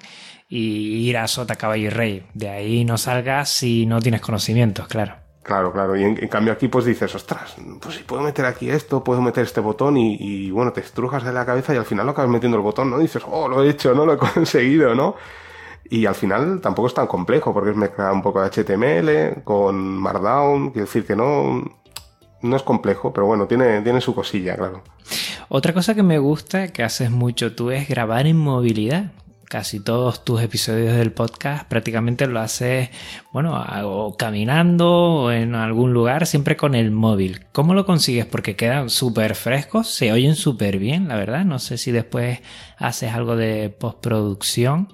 y ir a sota, caballo y rey. De ahí no salgas si no tienes conocimientos, claro. Claro, claro. Y en, cambio aquí pues dices, ostras, pues si puedo meter aquí esto, puedo meter este botón y, y, bueno, te estrujas de la cabeza y al final lo acabas metiendo el botón, ¿no? Y dices, oh, lo he hecho, ¿no? Lo he conseguido, ¿no? Y al final tampoco es tan complejo porque es mezclar un poco de HTML con Markdown, quiere decir que no, no es complejo, pero bueno, tiene, tiene su cosilla, claro. Otra cosa que me gusta que haces mucho tú es grabar en movilidad casi todos tus episodios del podcast prácticamente lo haces, bueno, o caminando o en algún lugar, siempre con el móvil. ¿Cómo lo consigues? Porque quedan súper frescos, se oyen súper bien, la verdad. No sé si después haces algo de postproducción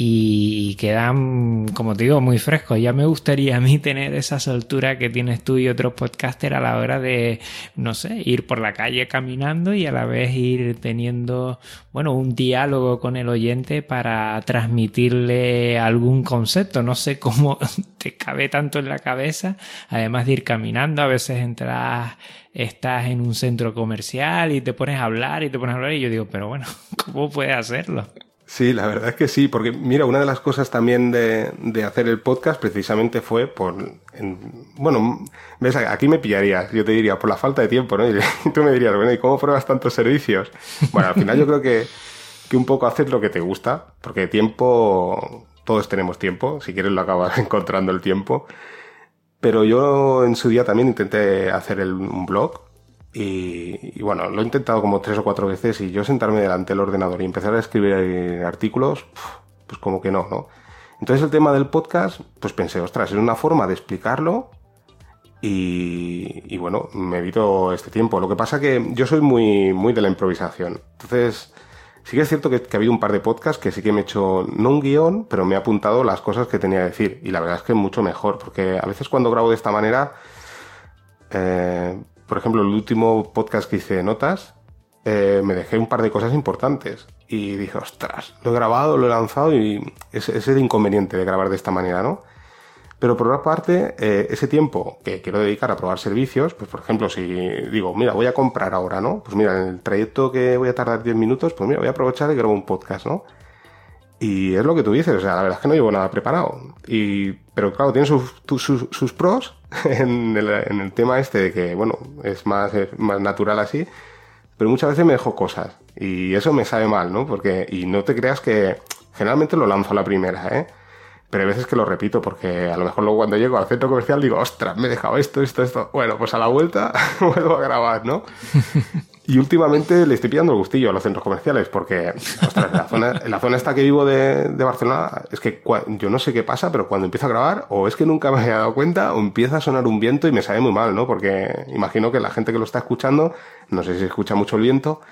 y quedan, como te digo, muy frescos. Ya me gustaría a mí tener esa soltura que tienes tú y otros podcaster a la hora de, no sé, ir por la calle caminando y a la vez ir teniendo, bueno, un diálogo con el oyente para transmitirle algún concepto. No sé cómo te cabe tanto en la cabeza, además de ir caminando, a veces entras estás en un centro comercial y te pones a hablar y te pones a hablar y yo digo, pero bueno, ¿cómo puedes hacerlo? Sí, la verdad es que sí, porque mira, una de las cosas también de, de hacer el podcast precisamente fue por, bueno, ves, aquí me pillarías, yo te diría, por la falta de tiempo, ¿no? Y tú me dirías, bueno, ¿y cómo pruebas tantos servicios? Bueno, al final yo creo que, que un poco haces lo que te gusta, porque tiempo, todos tenemos tiempo, si quieres lo acabas encontrando el tiempo, pero yo en su día también intenté hacer el, un blog, y, bueno, lo he intentado como tres o cuatro veces y yo sentarme delante del ordenador y empezar a escribir artículos, pues como que no, ¿no? Entonces el tema del podcast, pues pensé, ostras, es una forma de explicarlo y, bueno, me evito este tiempo. Lo que pasa que yo soy muy, muy de la improvisación. Entonces, sí que es cierto que, ha habido un par de podcasts que sí que me he hecho, no un guion, pero me he apuntado las cosas que tenía que decir. Y la verdad es que mucho mejor, porque a veces cuando grabo de esta manera, eh, por ejemplo, el último podcast que hice de notas, eh, me dejé un par de cosas importantes. Y dije, ostras, lo he grabado, lo he lanzado y ese es el inconveniente de grabar de esta manera, ¿no? Pero por otra parte, eh, ese tiempo que quiero dedicar a probar servicios, pues por ejemplo, si digo, mira, voy a comprar ahora, ¿no? Pues mira, en el trayecto que voy a tardar 10 minutos, pues mira, voy a aprovechar y grabo un podcast, ¿no? Y es lo que tú dices, o sea, la verdad es que no llevo nada preparado. Y, pero claro, tiene sus, sus, pros en el, en el, tema este de que, bueno, es más, más natural así, pero muchas veces me dejo cosas. Y eso me sabe mal, ¿no? Porque, y no te creas que generalmente lo lanzo a la primera, ¿eh? Pero hay veces que lo repito porque a lo mejor luego cuando llego al centro comercial digo, ostras, me he dejado esto, esto, esto. Bueno, pues a la vuelta vuelvo a grabar, ¿no? Y últimamente le estoy pillando el gustillo a los centros comerciales porque, ostras, la zona, la zona esta que vivo de, de Barcelona, es que yo no sé qué pasa, pero cuando empiezo a grabar, o es que nunca me he dado cuenta, o empieza a sonar un viento y me sabe muy mal, ¿no? Porque imagino que la gente que lo está escuchando, no sé si escucha mucho el viento,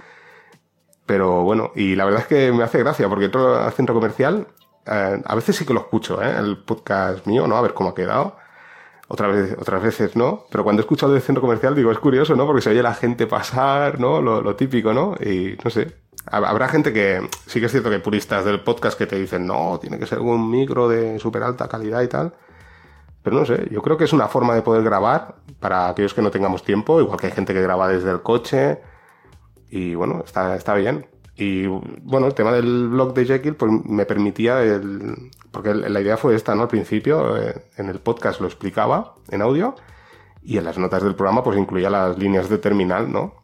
pero bueno, y la verdad es que me hace gracia porque todo el centro comercial, eh, a veces sí que lo escucho, ¿eh? El podcast mío, ¿no? A ver cómo ha quedado otra vez, otras veces no, pero cuando he escuchado del centro comercial digo, es curioso, ¿no? Porque se oye la gente pasar, ¿no? Lo, típico, ¿no? Y no sé, habrá gente que, sí que es cierto que puristas del podcast que te dicen, no, tiene que ser un micro de súper alta calidad y tal. Pero no sé, yo creo que es una forma de poder grabar para aquellos que no tengamos tiempo, igual que hay gente que graba desde el coche. Y bueno, está, está bien. Y bueno, el tema del blog de Jekyll pues me permitía el, porque la idea fue esta, ¿no? Al principio eh, en el podcast lo explicaba en audio y en las notas del programa pues incluía las líneas de terminal, ¿no?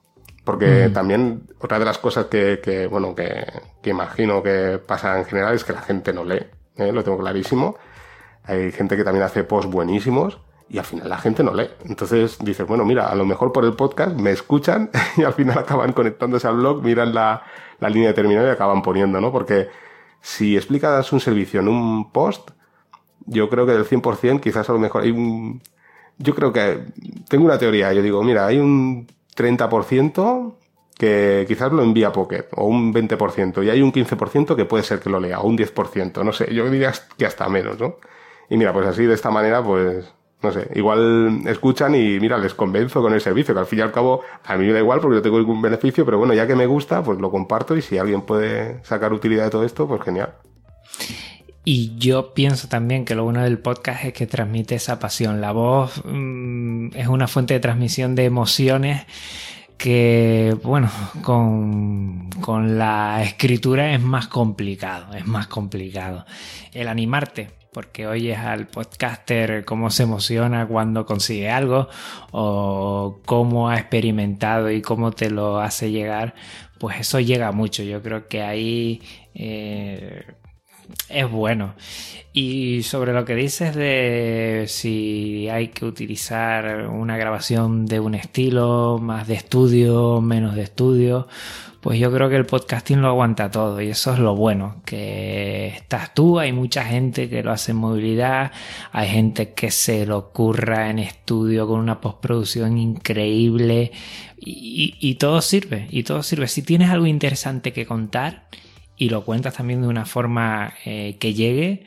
Porque mm. también otra de las cosas que, que bueno, que, que, imagino que pasa en general es que la gente no lee, ¿eh? lo tengo clarísimo. Hay gente que también hace posts buenísimos y al final la gente no lee. Entonces dices, bueno, mira, a lo mejor por el podcast me escuchan y al final acaban conectándose al blog, miran la, la línea de terminal y acaban poniendo, ¿no? Porque si explicas un servicio en un post, yo creo que del 100% quizás a lo mejor hay un... Yo creo que tengo una teoría, yo digo, mira, hay un 30% que quizás lo envía Pocket, o un 20%, y hay un 15% que puede ser que lo lea, o un 10%, no sé, yo diría que hasta menos, ¿no? Y mira, pues así de esta manera, pues no sé, igual escuchan y mira, les convenzo con el servicio, que al fin y al cabo a mí me da igual porque no tengo ningún beneficio, pero bueno, ya que me gusta, pues lo comparto y si alguien puede sacar utilidad de todo esto, pues genial. Y yo pienso también que lo bueno del podcast es que transmite esa pasión. La voz mm, es una fuente de transmisión de emociones que, bueno, con, con la escritura es más complicado, es más complicado. El animarte porque oyes al podcaster cómo se emociona cuando consigue algo o cómo ha experimentado y cómo te lo hace llegar, pues eso llega mucho. Yo creo que ahí, eh, es bueno. Y sobre lo que dices de si hay que utilizar una grabación de un estilo, más de estudio, menos de estudio, pues yo creo que el podcasting lo aguanta todo y eso es lo bueno, que estás tú, hay mucha gente que lo hace en movilidad, hay gente que se lo curra en estudio con una postproducción increíble y, todo sirve, y todo sirve. Si tienes algo interesante que contar y lo cuentas también de una forma eh, que llegue,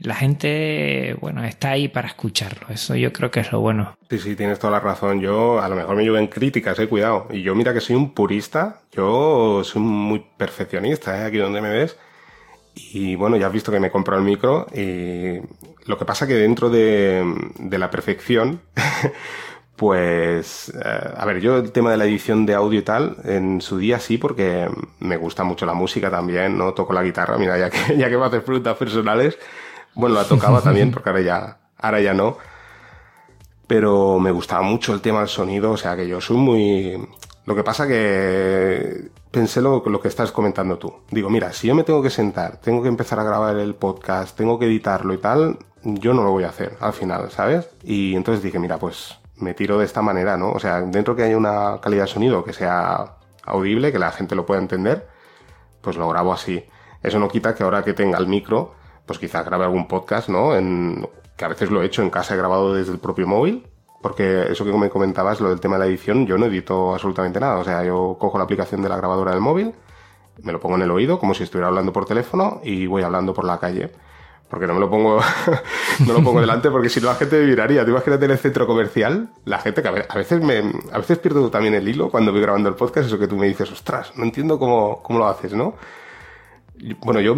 la gente, bueno, está ahí para escucharlo. Eso yo creo que es lo bueno. Sí, sí, tienes toda la razón. Yo a lo mejor me en críticas, eh, cuidado. Y yo mira que soy un purista, yo soy muy perfeccionista, eh, aquí donde me ves. Y bueno, ya has visto que me compro el micro y lo que pasa que dentro de, de la perfección, pues, eh, a ver, yo el tema de la edición de audio y tal, en su día sí, porque me gusta mucho la música también, ¿no? Toco la guitarra, mira, ya que, ya que me haces preguntas personales, bueno, la tocaba también, porque ahora ya, ahora ya no. Pero me gustaba mucho el tema del sonido, o sea que yo soy muy... Lo que pasa que pensé lo, lo que estás comentando tú. Digo, mira, si yo me tengo que sentar, tengo que empezar a grabar el podcast, tengo que editarlo y tal, yo no lo voy a hacer al final, ¿sabes? Y entonces dije, mira, pues me tiro de esta manera, ¿no? O sea, dentro que haya una calidad de sonido que sea audible, que la gente lo pueda entender, pues lo grabo así. Eso no quita que ahora que tenga el micro, pues quizá grabe algún podcast, ¿no? En, que a veces lo he hecho en casa, he grabado desde el propio móvil, porque eso que me comentabas, lo del tema de la edición, yo no edito absolutamente nada. O sea, yo cojo la aplicación de la grabadora del móvil, me lo pongo en el oído, como si estuviera hablando por teléfono, y voy hablando por la calle. Porque no me lo pongo, no lo pongo delante, porque si no la gente me miraría. Tú imagínate en el centro comercial, la gente que a veces me, a veces pierdo también el hilo cuando voy grabando el podcast, eso que tú me dices, ostras, no entiendo cómo, cómo lo haces, ¿no? Bueno, yo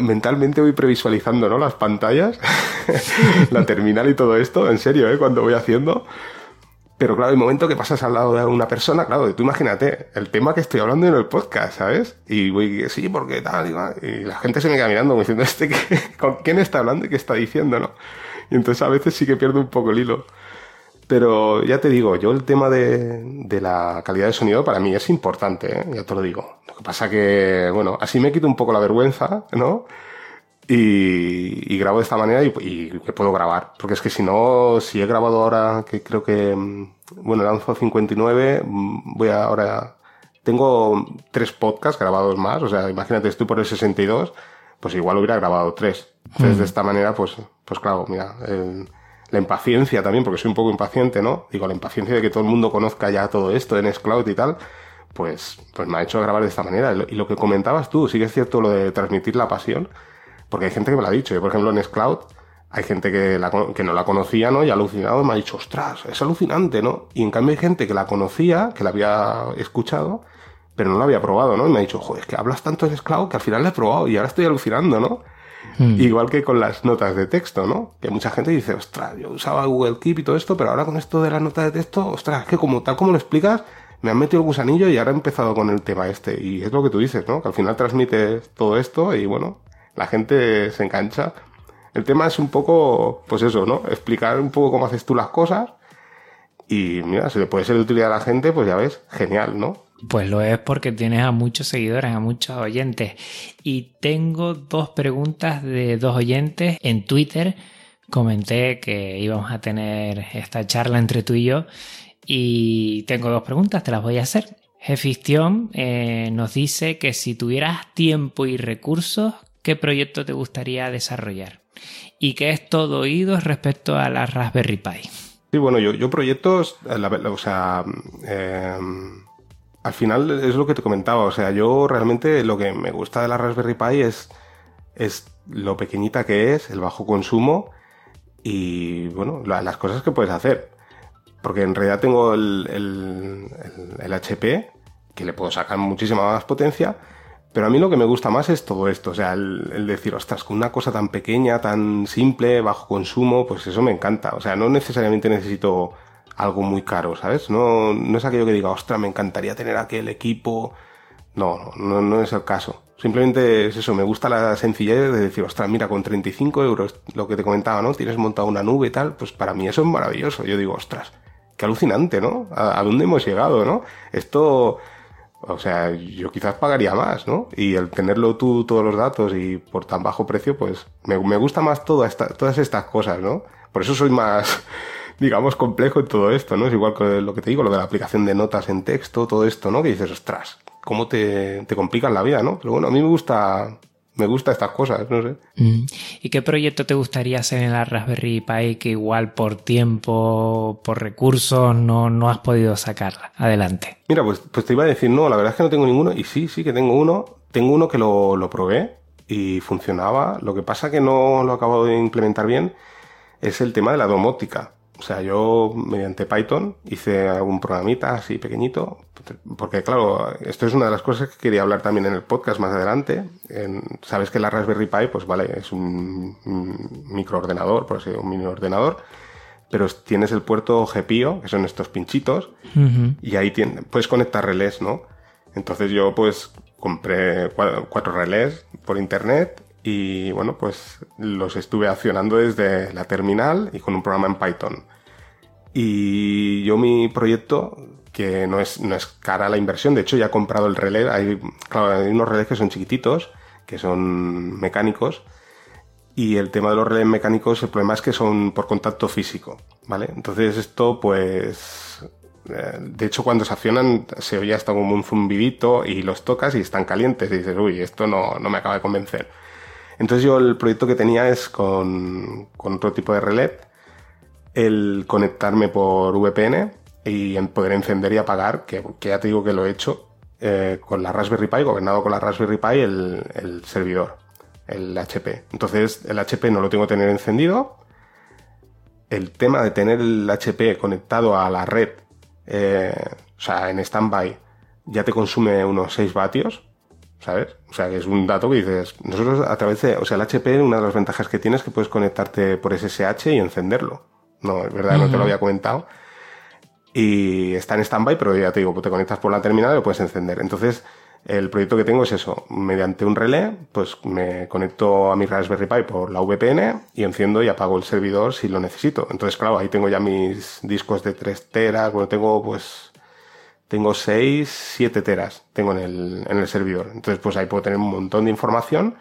mentalmente voy previsualizando, ¿no? Las pantallas, la terminal y todo esto, en serio, ¿eh? Cuando voy haciendo. Pero claro, el momento que pasas al lado de una persona, claro, tú imagínate, el tema que estoy hablando en el podcast, ¿sabes? Y voy, sí, porque tal, y, y la gente se me queda mirando, diciendo, ¿este ¿con quién está hablando y qué está diciendo, no? Y entonces a veces sí que pierdo un poco el hilo. Pero ya te digo, yo el tema de, de la calidad de sonido para mí es importante, ¿eh? ya te lo digo. Lo que pasa que, bueno, así me quito un poco la vergüenza, ¿no? Y, y grabo de esta manera y, y, que puedo grabar. Porque es que si no, si he grabado ahora, que creo que, mm, bueno, lanzo 59, mm, voy a ahora, tengo tres podcasts grabados más, o sea, imagínate, estoy por el 62, pues igual hubiera grabado tres. Entonces, mm. de esta manera, pues, pues claro, mira, el, la impaciencia también, porque soy un poco impaciente, ¿no? Digo, la impaciencia de que todo el mundo conozca ya todo esto en Scloud y tal, pues, pues me ha hecho grabar de esta manera. Y lo que comentabas tú, sí que es cierto lo de transmitir la pasión, porque hay gente que me lo ha dicho. Yo, por ejemplo, en Scloud hay gente que, la, que no la conocía, ¿no? Y alucinado me ha dicho, ostras, es alucinante, ¿no? Y en cambio hay gente que la conocía, que la había escuchado, pero no la había probado, ¿no? Y me ha dicho, joder, es que hablas tanto de Scloud que al final la he probado y ahora estoy alucinando, ¿no? Hmm. Igual que con las notas de texto, ¿no? Que mucha gente dice, ostras, yo usaba Google Keep y todo esto, pero ahora con esto de las notas de texto, ostras, que como tal como lo explicas, me han metido el gusanillo y ahora he empezado con el tema este. Y es lo que tú dices, ¿no? Que al final transmites todo esto y bueno, la gente se engancha. El tema es un poco, pues eso, ¿no? Explicar un poco cómo haces tú las cosas. Y mira, si le puede ser de utilidad a la gente, pues ya ves, genial, ¿no? Pues lo es porque tienes a muchos seguidores, a muchos oyentes. Y tengo dos preguntas de dos oyentes en Twitter. Comenté que íbamos a tener esta charla entre tú y yo. Y tengo dos preguntas, te las voy a hacer. Jefistión eh, nos dice que si tuvieras tiempo y recursos, ¿qué proyecto te gustaría desarrollar? Y que es todo oídos respecto a la Raspberry Pi. Sí, bueno, yo, proyectos, o sea, eh, al final es lo que te comentaba, o sea, yo realmente lo que me gusta de la Raspberry Pi es, es lo pequeñita que es, el bajo consumo y, bueno, las cosas que puedes hacer. Porque en realidad tengo el, el, HP, que le puedo sacar muchísima más potencia, pero a mí lo que me gusta más es todo esto, o sea, el, el, decir, ostras, con una cosa tan pequeña, tan simple, bajo consumo, pues eso me encanta. O sea, no necesariamente necesito algo muy caro, ¿sabes? No, no es aquello que diga, ostras, me encantaría tener aquel equipo. No, no, no es el caso. Simplemente es eso, me gusta la sencillez de decir, ostras, mira, con 35 euros, lo que te comentaba, ¿no? Tienes montado una nube y tal, pues para mí eso es maravilloso. Yo digo, ostras, qué alucinante, ¿no? ¿A, dónde hemos llegado, no? Esto, O sea, yo quizás pagaría más, ¿no? Y el tenerlo tú, todos los datos y por tan bajo precio, pues me, me gusta más todas estas cosas, ¿no? Por eso soy más, digamos, complejo en todo esto, ¿no? Es igual que lo que te digo, lo de la aplicación de notas en texto, todo esto, ¿no? Que dices, ostras, cómo te, te complican la vida, ¿no? Pero bueno, a mí me gusta me gusta estas cosas, no sé. Mm. ¿Y qué proyecto te gustaría hacer en la Raspberry Pi que igual por tiempo, por recursos, no, no has podido sacarla? Adelante. Mira, pues, pues te iba a decir, no, la verdad es que no tengo ninguno, y sí, sí que tengo uno. Tengo uno que lo, lo probé y funcionaba. Lo que pasa que no lo he acabado de implementar bien es el tema de la domótica. O sea, yo mediante Python hice algún programita así pequeñito, porque claro, esto es una de las cosas que quería hablar también en el podcast más adelante. Sabes que la Raspberry Pi, pues vale, es un, microordenador, por así decirlo, un mini ordenador, pero tienes el puerto GPIO, que son estos pinchitos, y ahí puedes conectar relés, ¿no? Entonces yo pues compré cuatro relés por internet y bueno, pues los estuve accionando desde la terminal y con un programa en Python. Y yo mi proyecto, que no es, no es cara la inversión, de hecho ya he comprado el relé, hay, claro, hay unos relés que son chiquititos, que son mecánicos, y el tema de los relés mecánicos, el problema es que son por contacto físico, ¿vale? Entonces esto pues eh, de hecho, cuando se accionan se oye hasta como un zumbidito y los tocas y están calientes y dices, uy, esto no, no me acaba de convencer. Entonces yo el proyecto que tenía es con, otro tipo de relé, el conectarme por VPN y poder encender y apagar, que, ya te digo que lo he hecho eh, con la Raspberry Pi, gobernado con la Raspberry Pi el, servidor, el HP. Entonces el HP no lo tengo que tener encendido. El tema de tener el HP conectado a la red, eh, o sea, en standby, ya te consume unos 6 vatios ¿sabes? O sea, que es un dato que dices, nosotros a través de, o sea, el HP, una de las ventajas que tienes es que puedes conectarte por SSH y encenderlo. No, es verdad, no te lo había comentado. Y está en standby, pero ya te digo, te conectas por la terminal y lo puedes encender. Entonces, el proyecto que tengo es eso, mediante un relé, pues me conecto a mi Raspberry Pi por la VPN y enciendo y apago el servidor si lo necesito. Entonces, claro, ahí tengo ya mis discos de 3 teras, bueno, tengo pues tengo 6, 7 teras tengo en el, en el servidor. Entonces, pues ahí puedo tener un montón de información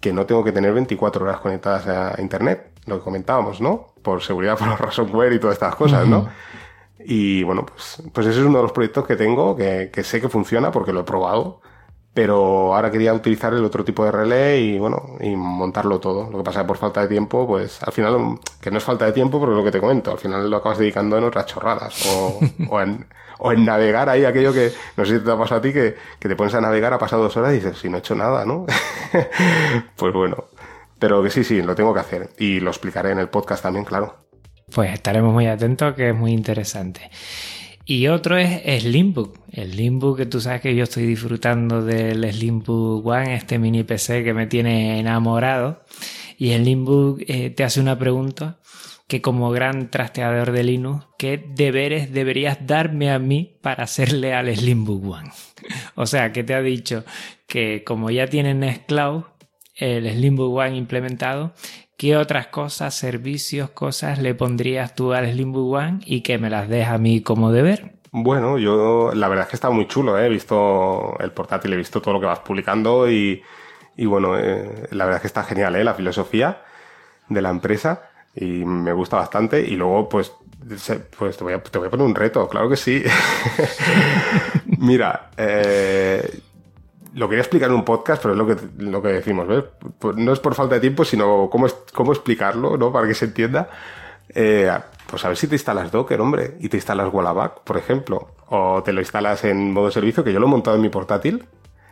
que no tengo que tener 24 horas conectadas a internet, lo que comentábamos, ¿no? Por seguridad por los ransomware y todas estas cosas, ¿no? Y bueno, pues, pues ese es uno de los proyectos que tengo, que, que sé que funciona porque lo he probado pero ahora quería utilizar el otro tipo de relé y bueno, y montarlo todo. Lo que pasa es que por falta de tiempo, pues al final, que no es falta de tiempo, pero es lo que te comento, al final lo acabas dedicando en otras chorradas o, o, en, o en navegar ahí aquello que, no sé si te ha pasado a ti, que, que te pones a navegar, ha pasado dos horas y dices, si no he hecho nada, ¿no? pues bueno, pero que sí, sí, lo tengo que hacer y lo explicaré en el podcast también, claro. Pues estaremos muy atentos, que es muy interesante. Y otro es Slimbook. El Slimbook que tú sabes que yo estoy disfrutando del Slimbook One, este mini PC que me tiene enamorado. Y el Slimbook eh, te hace una pregunta que como gran trasteador de Linux, ¿qué deberes deberías darme a mí para hacerle al Slimbook One? o sea, que te ha dicho que como ya tienen Nextcloud, el Slimbook One implementado, ¿Qué otras cosas, servicios, cosas le pondrías tú al Slimbook One y que me las des a mí como deber? Bueno, yo la verdad es que está muy chulo, ¿eh? he visto el portátil, he visto todo lo que vas publicando y, y bueno, eh, la verdad es que está genial ¿eh? la filosofía de la empresa y me gusta bastante y luego pues pues te voy a, te voy a poner un reto, claro que sí. Mira, eh, lo quería explicar en un podcast, pero es lo que, lo que decimos, ¿ves? Pues no es por falta de tiempo, sino cómo, cómo explicarlo, ¿no? Para que se entienda. Eh, pues a ver si te instalas Docker, hombre, y te instalas Wallaback, por ejemplo, o te lo instalas en modo servicio, que yo lo he montado en mi portátil,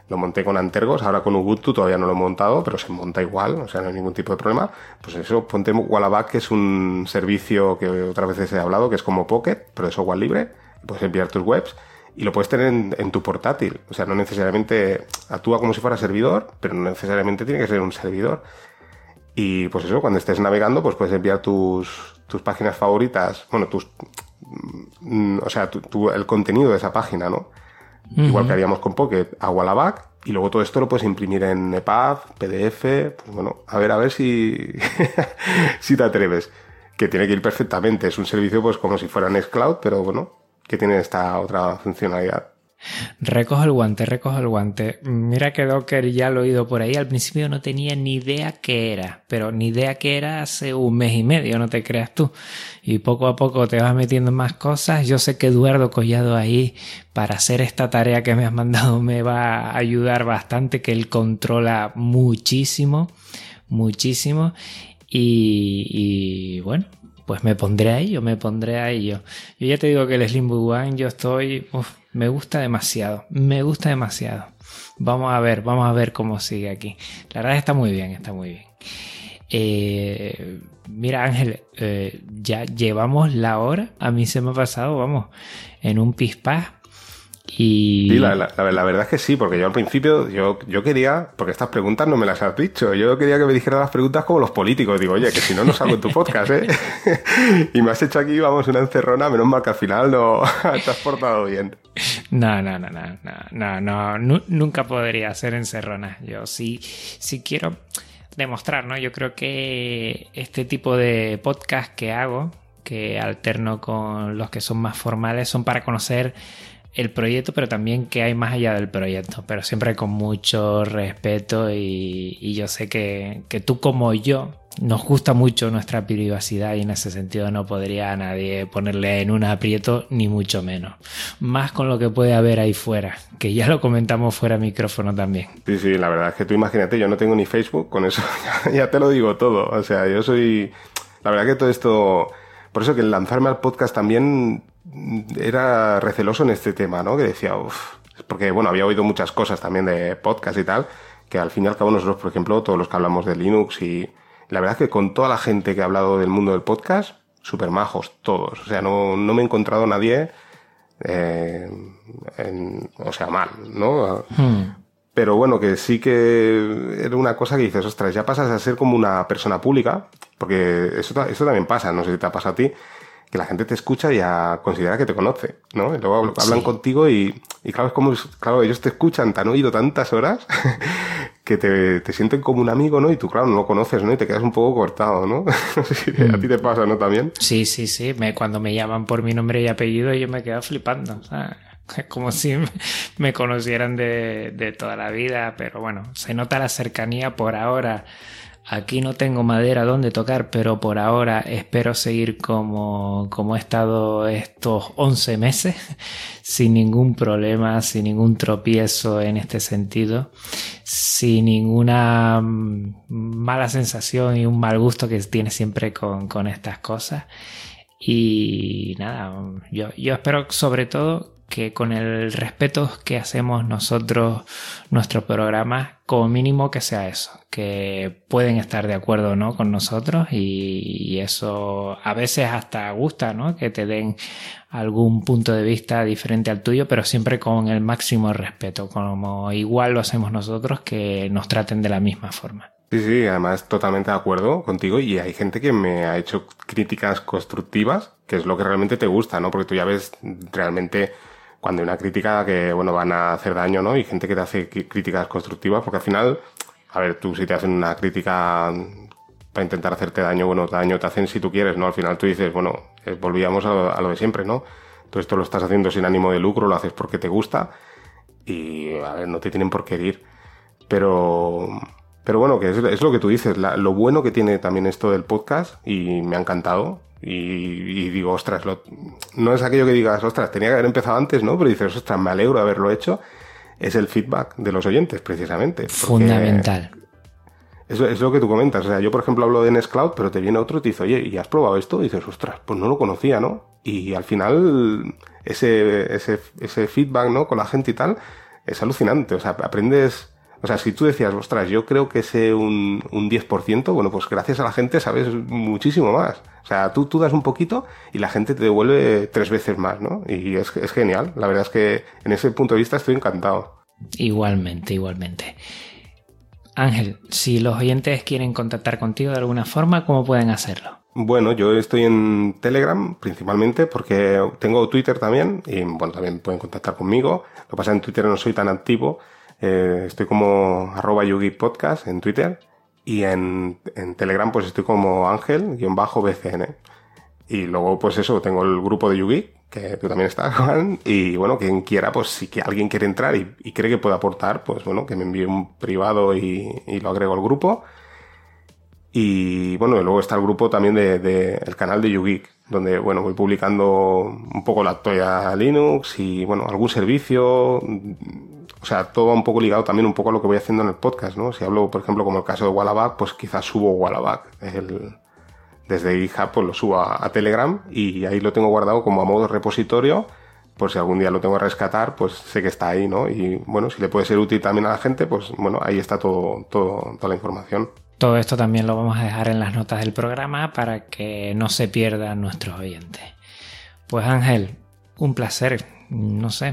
lo monté con Antergos, ahora con Ubuntu todavía no lo he montado, pero se monta igual, o sea, no hay ningún tipo de problema. Pues eso, ponte Wallaback, que es un servicio que otras veces he hablado, que es como Pocket, pero es software libre, puedes enviar tus webs y lo puedes tener en, tu portátil. O sea, no necesariamente actúa como si fuera servidor, pero no necesariamente tiene que ser un servidor. Y pues eso, cuando estés navegando, pues puedes enviar tus, tus páginas favoritas, bueno, tus, mm, o sea, el contenido de esa página, ¿no? Igual que haríamos con Pocket, a Wallaback, y luego todo esto lo puedes imprimir en EPUB, PDF, pues bueno, a ver, a ver si, si te atreves. Que tiene que ir perfectamente. Es un servicio pues como si fuera Nextcloud, pero bueno, que tiene esta otra funcionalidad. Recojo el guante, recojo el guante. Mira que Docker ya lo he oído por ahí. Al principio no tenía ni idea qué era, pero ni idea qué era hace un mes y medio, no te creas tú. Y poco a poco te vas metiendo más cosas. Yo sé que Eduardo Collado ahí para hacer esta tarea que me has mandado me va a ayudar bastante, que él controla muchísimo, muchísimo. Y, bueno, pues me pondré a ello, me pondré a ello. Yo ya te digo que el Slim One yo estoy, me gusta demasiado, me gusta demasiado. Vamos a ver, vamos a ver cómo sigue aquí. La verdad está muy bien, está muy bien. Eh, mira Ángel, eh, ya llevamos la hora. A mí se me ha pasado, vamos, en un pispás. Y... Sí, la, verdad es que sí, porque yo al principio yo, yo quería, porque estas preguntas no me las has dicho, yo quería que me dijeras las preguntas como los políticos. Digo, oye, que si no, no salgo en tu podcast, ¿eh? y me has hecho aquí, vamos, una encerrona, menos mal que al final no te has portado bien. No, no, no, no, no, no, no, nunca podría ser encerrona. Yo sí, sí quiero demostrar, ¿no? Yo creo que este tipo de podcast que hago, que alterno con los que son más formales, son para conocer el proyecto, pero también qué hay más allá del proyecto, pero siempre con mucho respeto y, yo sé que, que, tú como yo nos gusta mucho nuestra privacidad y en ese sentido no podría a nadie ponerle en un aprieto ni mucho menos. Más con lo que puede haber ahí fuera, que ya lo comentamos fuera micrófono también. Sí, sí, la verdad es que tú imagínate, yo no tengo ni Facebook, con eso ya te lo digo todo, o sea, yo soy... La verdad que todo esto... Por eso que lanzarme al podcast también era receloso en este tema, ¿no? Que decía, uff, porque bueno, había oído muchas cosas también de podcast y tal, que al fin y al cabo nosotros, por ejemplo, todos los que hablamos de Linux y la verdad es que con toda la gente que ha hablado del mundo del podcast, súper majos, todos. O sea, no, no me he encontrado nadie, eh, en, o sea, mal, ¿no? Hmm. Pero bueno, que sí que era una cosa que dices, ostras, ya pasas a ser como una persona pública, porque eso, eso también pasa, no sé si te ha pasado a ti, que la gente te escucha y ya considera que te conoce, ¿no? Y luego hablan contigo y, y, claro, es como, claro, ellos te escuchan, te han oído tantas horas que te, te, sienten como un amigo, ¿no? Y tú, claro, no lo conoces, ¿no? Y te quedas un poco cortado, ¿no? no sé si a ti te pasa, ¿no? También. Sí, sí, sí. Me, cuando me llaman por mi nombre y apellido, yo me quedo flipando. Es como si me conocieran de, de toda la vida, pero bueno, se nota la cercanía por ahora Aquí no tengo madera donde tocar, pero por ahora espero seguir como, como he estado estos 11 meses, sin ningún problema, sin ningún tropiezo en este sentido, sin ninguna mm, mala sensación y un mal gusto que tiene siempre con, con estas cosas. Y nada, yo, yo espero sobre todo que con el respeto que hacemos nosotros, nuestro programa, como mínimo que sea eso, que pueden estar de acuerdo ¿no? con nosotros y, eso a veces hasta gusta, ¿no? que te den algún punto de vista diferente al tuyo, pero siempre con el máximo respeto, como igual lo hacemos nosotros, que nos traten de la misma forma. Sí, sí, además totalmente de acuerdo contigo y hay gente que me ha hecho críticas constructivas, que es lo que realmente te gusta, ¿no? Porque tú ya ves realmente cuando hay una crítica que, bueno, van a hacer daño, ¿no? Y gente que te hace críticas constructivas, porque al final, a ver, tú si te hacen una crítica para intentar hacerte daño, bueno, daño te hacen si tú quieres, ¿no? Al final tú dices, bueno, eh, volvíamos a lo, de siempre, ¿no? Tú esto lo estás haciendo sin ánimo de lucro, lo haces porque te gusta y, a ver, no te tienen por qué herir. Pero, pero bueno, que es, lo que tú dices, lo bueno que tiene también esto del podcast y me ha encantado y, digo, ostras, no es aquello que digas, ostras, tenía que haber empezado antes, ¿no? Pero dices, ostras, me alegro de haberlo hecho. Es el feedback de los oyentes, precisamente. Fundamental. Es, es, lo que tú comentas. O sea, yo, por ejemplo, hablo de Nextcloud, pero te viene otro y te dice, oye, ¿y has probado esto? Y dices, ostras, pues no lo conocía, ¿no? Y al final, ese, ese, ese feedback, ¿no? Con la gente y tal, es alucinante. O sea, aprendes o sea, si tú decías, ostras, yo creo que sé un, un 10%, bueno, pues gracias a la gente sabes muchísimo más. O sea, tú, tú das un poquito y la gente te devuelve tres veces más, ¿no? Y es, es genial. La verdad es que en ese punto de vista estoy encantado. Igualmente, igualmente. Ángel, si los oyentes quieren contactar contigo de alguna forma, ¿cómo pueden hacerlo? Bueno, yo estoy en Telegram principalmente porque tengo Twitter también y bueno, también pueden contactar conmigo. Lo que pasa en Twitter no soy tan activo eh, estoy como arroba Yugi Podcast en Twitter y en, Telegram pues estoy como Ángel-BCN. Y luego, pues eso, tengo el grupo de Yugi, que tú también estás, Juan. Y bueno, quien quiera, pues si que alguien quiere entrar y, cree que puede aportar, pues bueno, que me envíe un privado y, lo agrego al grupo. Y bueno, luego está el grupo también de, de el canal de YouGeek, donde bueno, voy publicando un poco la actualidad Linux y bueno, algún servicio. O sea, todo un poco ligado también un poco a lo que voy haciendo en el podcast, ¿no? Si hablo, por ejemplo, como el caso de Wallaback, pues quizás subo Wallaback. Desde GitHub pues lo subo a, Telegram y ahí lo tengo guardado como a modo repositorio. Por si algún día lo tengo que rescatar, pues sé que está ahí, ¿no? Y bueno, si le puede ser útil también a la gente, pues bueno, ahí está todo, todo toda la información. Todo esto también lo vamos a dejar en las notas del programa para que no se pierdan nuestros oyentes. Pues Ángel, un placer. No sé,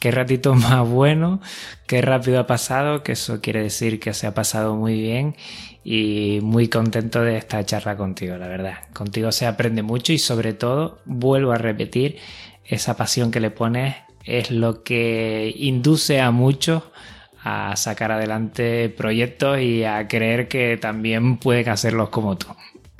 qué ratito más bueno, qué rápido ha pasado, que eso quiere decir que se ha pasado muy bien y muy contento de esta charla contigo, la verdad. Contigo se aprende mucho y sobre todo, vuelvo a repetir, esa pasión que le pones es lo que induce a muchos a sacar adelante proyectos y a creer que también pueden hacerlos como tú.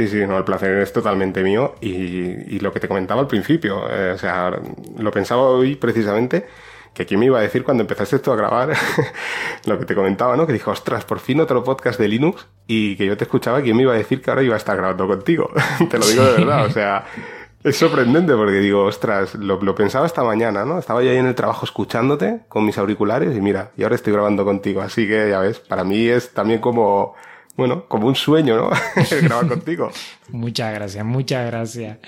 Sí, sí, no, el placer es totalmente mío y, lo que te comentaba al principio, eh, o sea, lo pensaba hoy precisamente que quién me iba a decir cuando empezaste esto a grabar lo que te comentaba, ¿no? Que dijo, ostras, por fin otro podcast de Linux y que yo te escuchaba, quién me iba a decir que ahora iba a estar grabando contigo. te lo digo de verdad, o sea, es sorprendente porque digo, ostras, lo, lo, pensaba esta mañana, ¿no? Estaba yo ahí en el trabajo escuchándote con mis auriculares y mira, y ahora estoy grabando contigo. Así que ya ves, para mí es también como, bueno, como un sueño, ¿no? Grabar contigo. Muchas gracias, muchas gracias.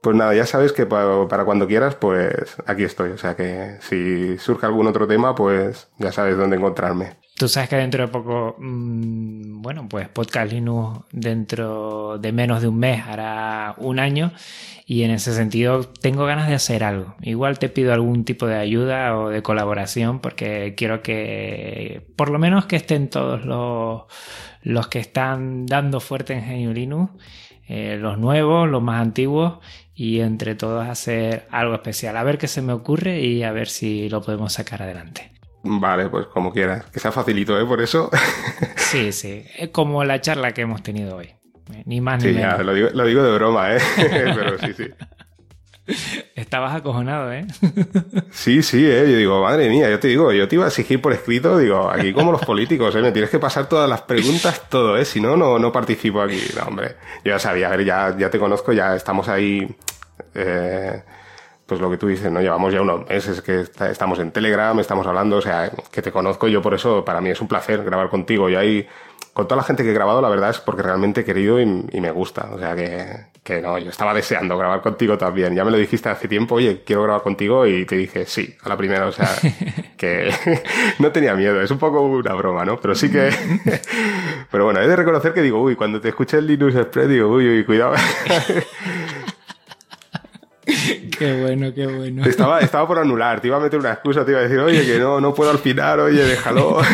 Pues nada, ya sabes que para, cuando quieras, pues aquí estoy. O sea que si surge algún otro tema, pues ya sabes dónde encontrarme. Tú sabes que dentro de poco, mm, bueno, pues Podcast Linux dentro de menos de un mes hará un año y en ese sentido tengo ganas de hacer algo. Igual te pido algún tipo de ayuda o de colaboración porque quiero que por lo menos que estén todos los, los que están dando fuerte en GNU Linux, eh, los nuevos, los más antiguos y entre todos hacer algo especial. A ver qué se me ocurre y a ver si lo podemos sacar adelante. Vale, pues como quieras. Que sea facilito, ¿eh? Por eso. sí, sí. Es como la charla que hemos tenido hoy. Eh, ni más ni menos. Ya, lo, digo, lo digo de broma, ¿eh? Pero sí, sí. Estabas acojonado, ¿eh? Sí, sí, ¿eh? Yo digo, madre mía, yo te digo, yo te iba a exigir por escrito, digo, aquí como los políticos, ¿eh? Me tienes que pasar todas las preguntas, todo, ¿eh? Si no, no, no participo aquí. No, hombre, yo ya sabía, a ver, ya, ya te conozco, ya estamos ahí, eh, pues lo que tú dices, ¿no? Llevamos ya unos meses que estamos en Telegram, estamos hablando, o sea, que te conozco, yo por eso, para mí es un placer grabar contigo. Y ahí, con toda la gente que he grabado, la verdad es porque realmente he querido y, me gusta. O sea que, que no, yo estaba deseando grabar contigo también. Ya me lo dijiste hace tiempo, oye, quiero grabar contigo y te dije sí, a la primera. O sea, que no tenía miedo. Es un poco una broma, ¿no? Pero sí que... Pero bueno, he de reconocer que digo, uy, cuando te escuché el Linux Express, digo, uy, uy, cuidado. Qué bueno, qué bueno. Estaba, estaba por anular, te iba a meter una excusa, te iba a decir, oye, que no, no puedo alpinar, oye, déjalo.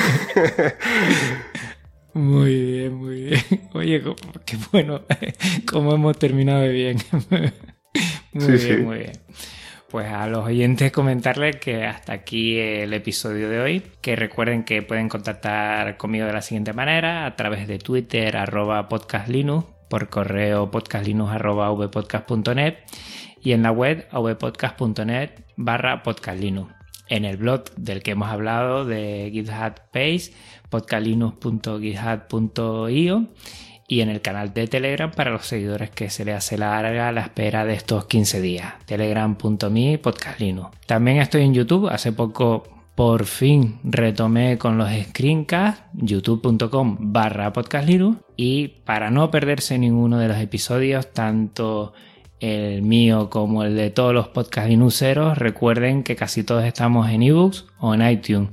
Muy bien, muy bien. Oye, qué bueno, cómo hemos terminado de bien. Muy bien, muy bien. Pues a los oyentes comentarles que hasta aquí el episodio de hoy, que recuerden que pueden contactar conmigo de la siguiente manera, a través de Twitter, arroba podcastlinux, por correo podcastlinux arroba vpodcast.net y en la web avpodcast.net barra podcastlinux en el blog del que hemos hablado de GitHub Page, podcastlinux.github.io y en el canal de Telegram para los seguidores que se les hace larga la espera de estos 15 días, telegram.me podcastlinux. También estoy en YouTube, hace poco por fin retomé con los screencasts, youtube.com barra podcastlinux. Y para no perderse ninguno de los episodios, tanto el mío como el de todos los podcast linuxeros, recuerden que casi todos estamos en ebooks o en iTunes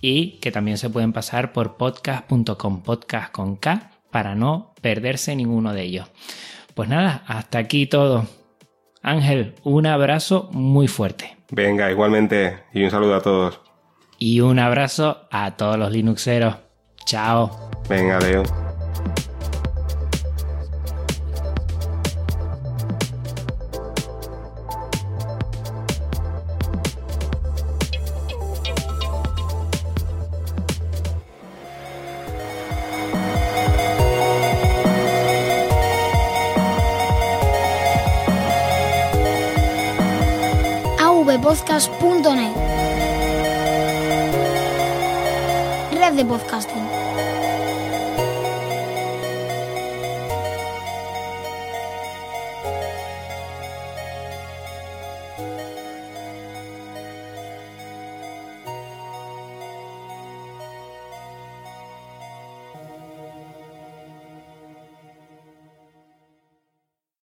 y que también se pueden pasar por podcast.com, podcast con K, para no perderse ninguno de ellos. Pues nada, hasta aquí todo. Ángel, un abrazo muy fuerte. Venga, igualmente, y un saludo a todos. Y un abrazo a todos los Linuxeros. Chao. Venga, Leo. tvpodcast.net. Red de Podcast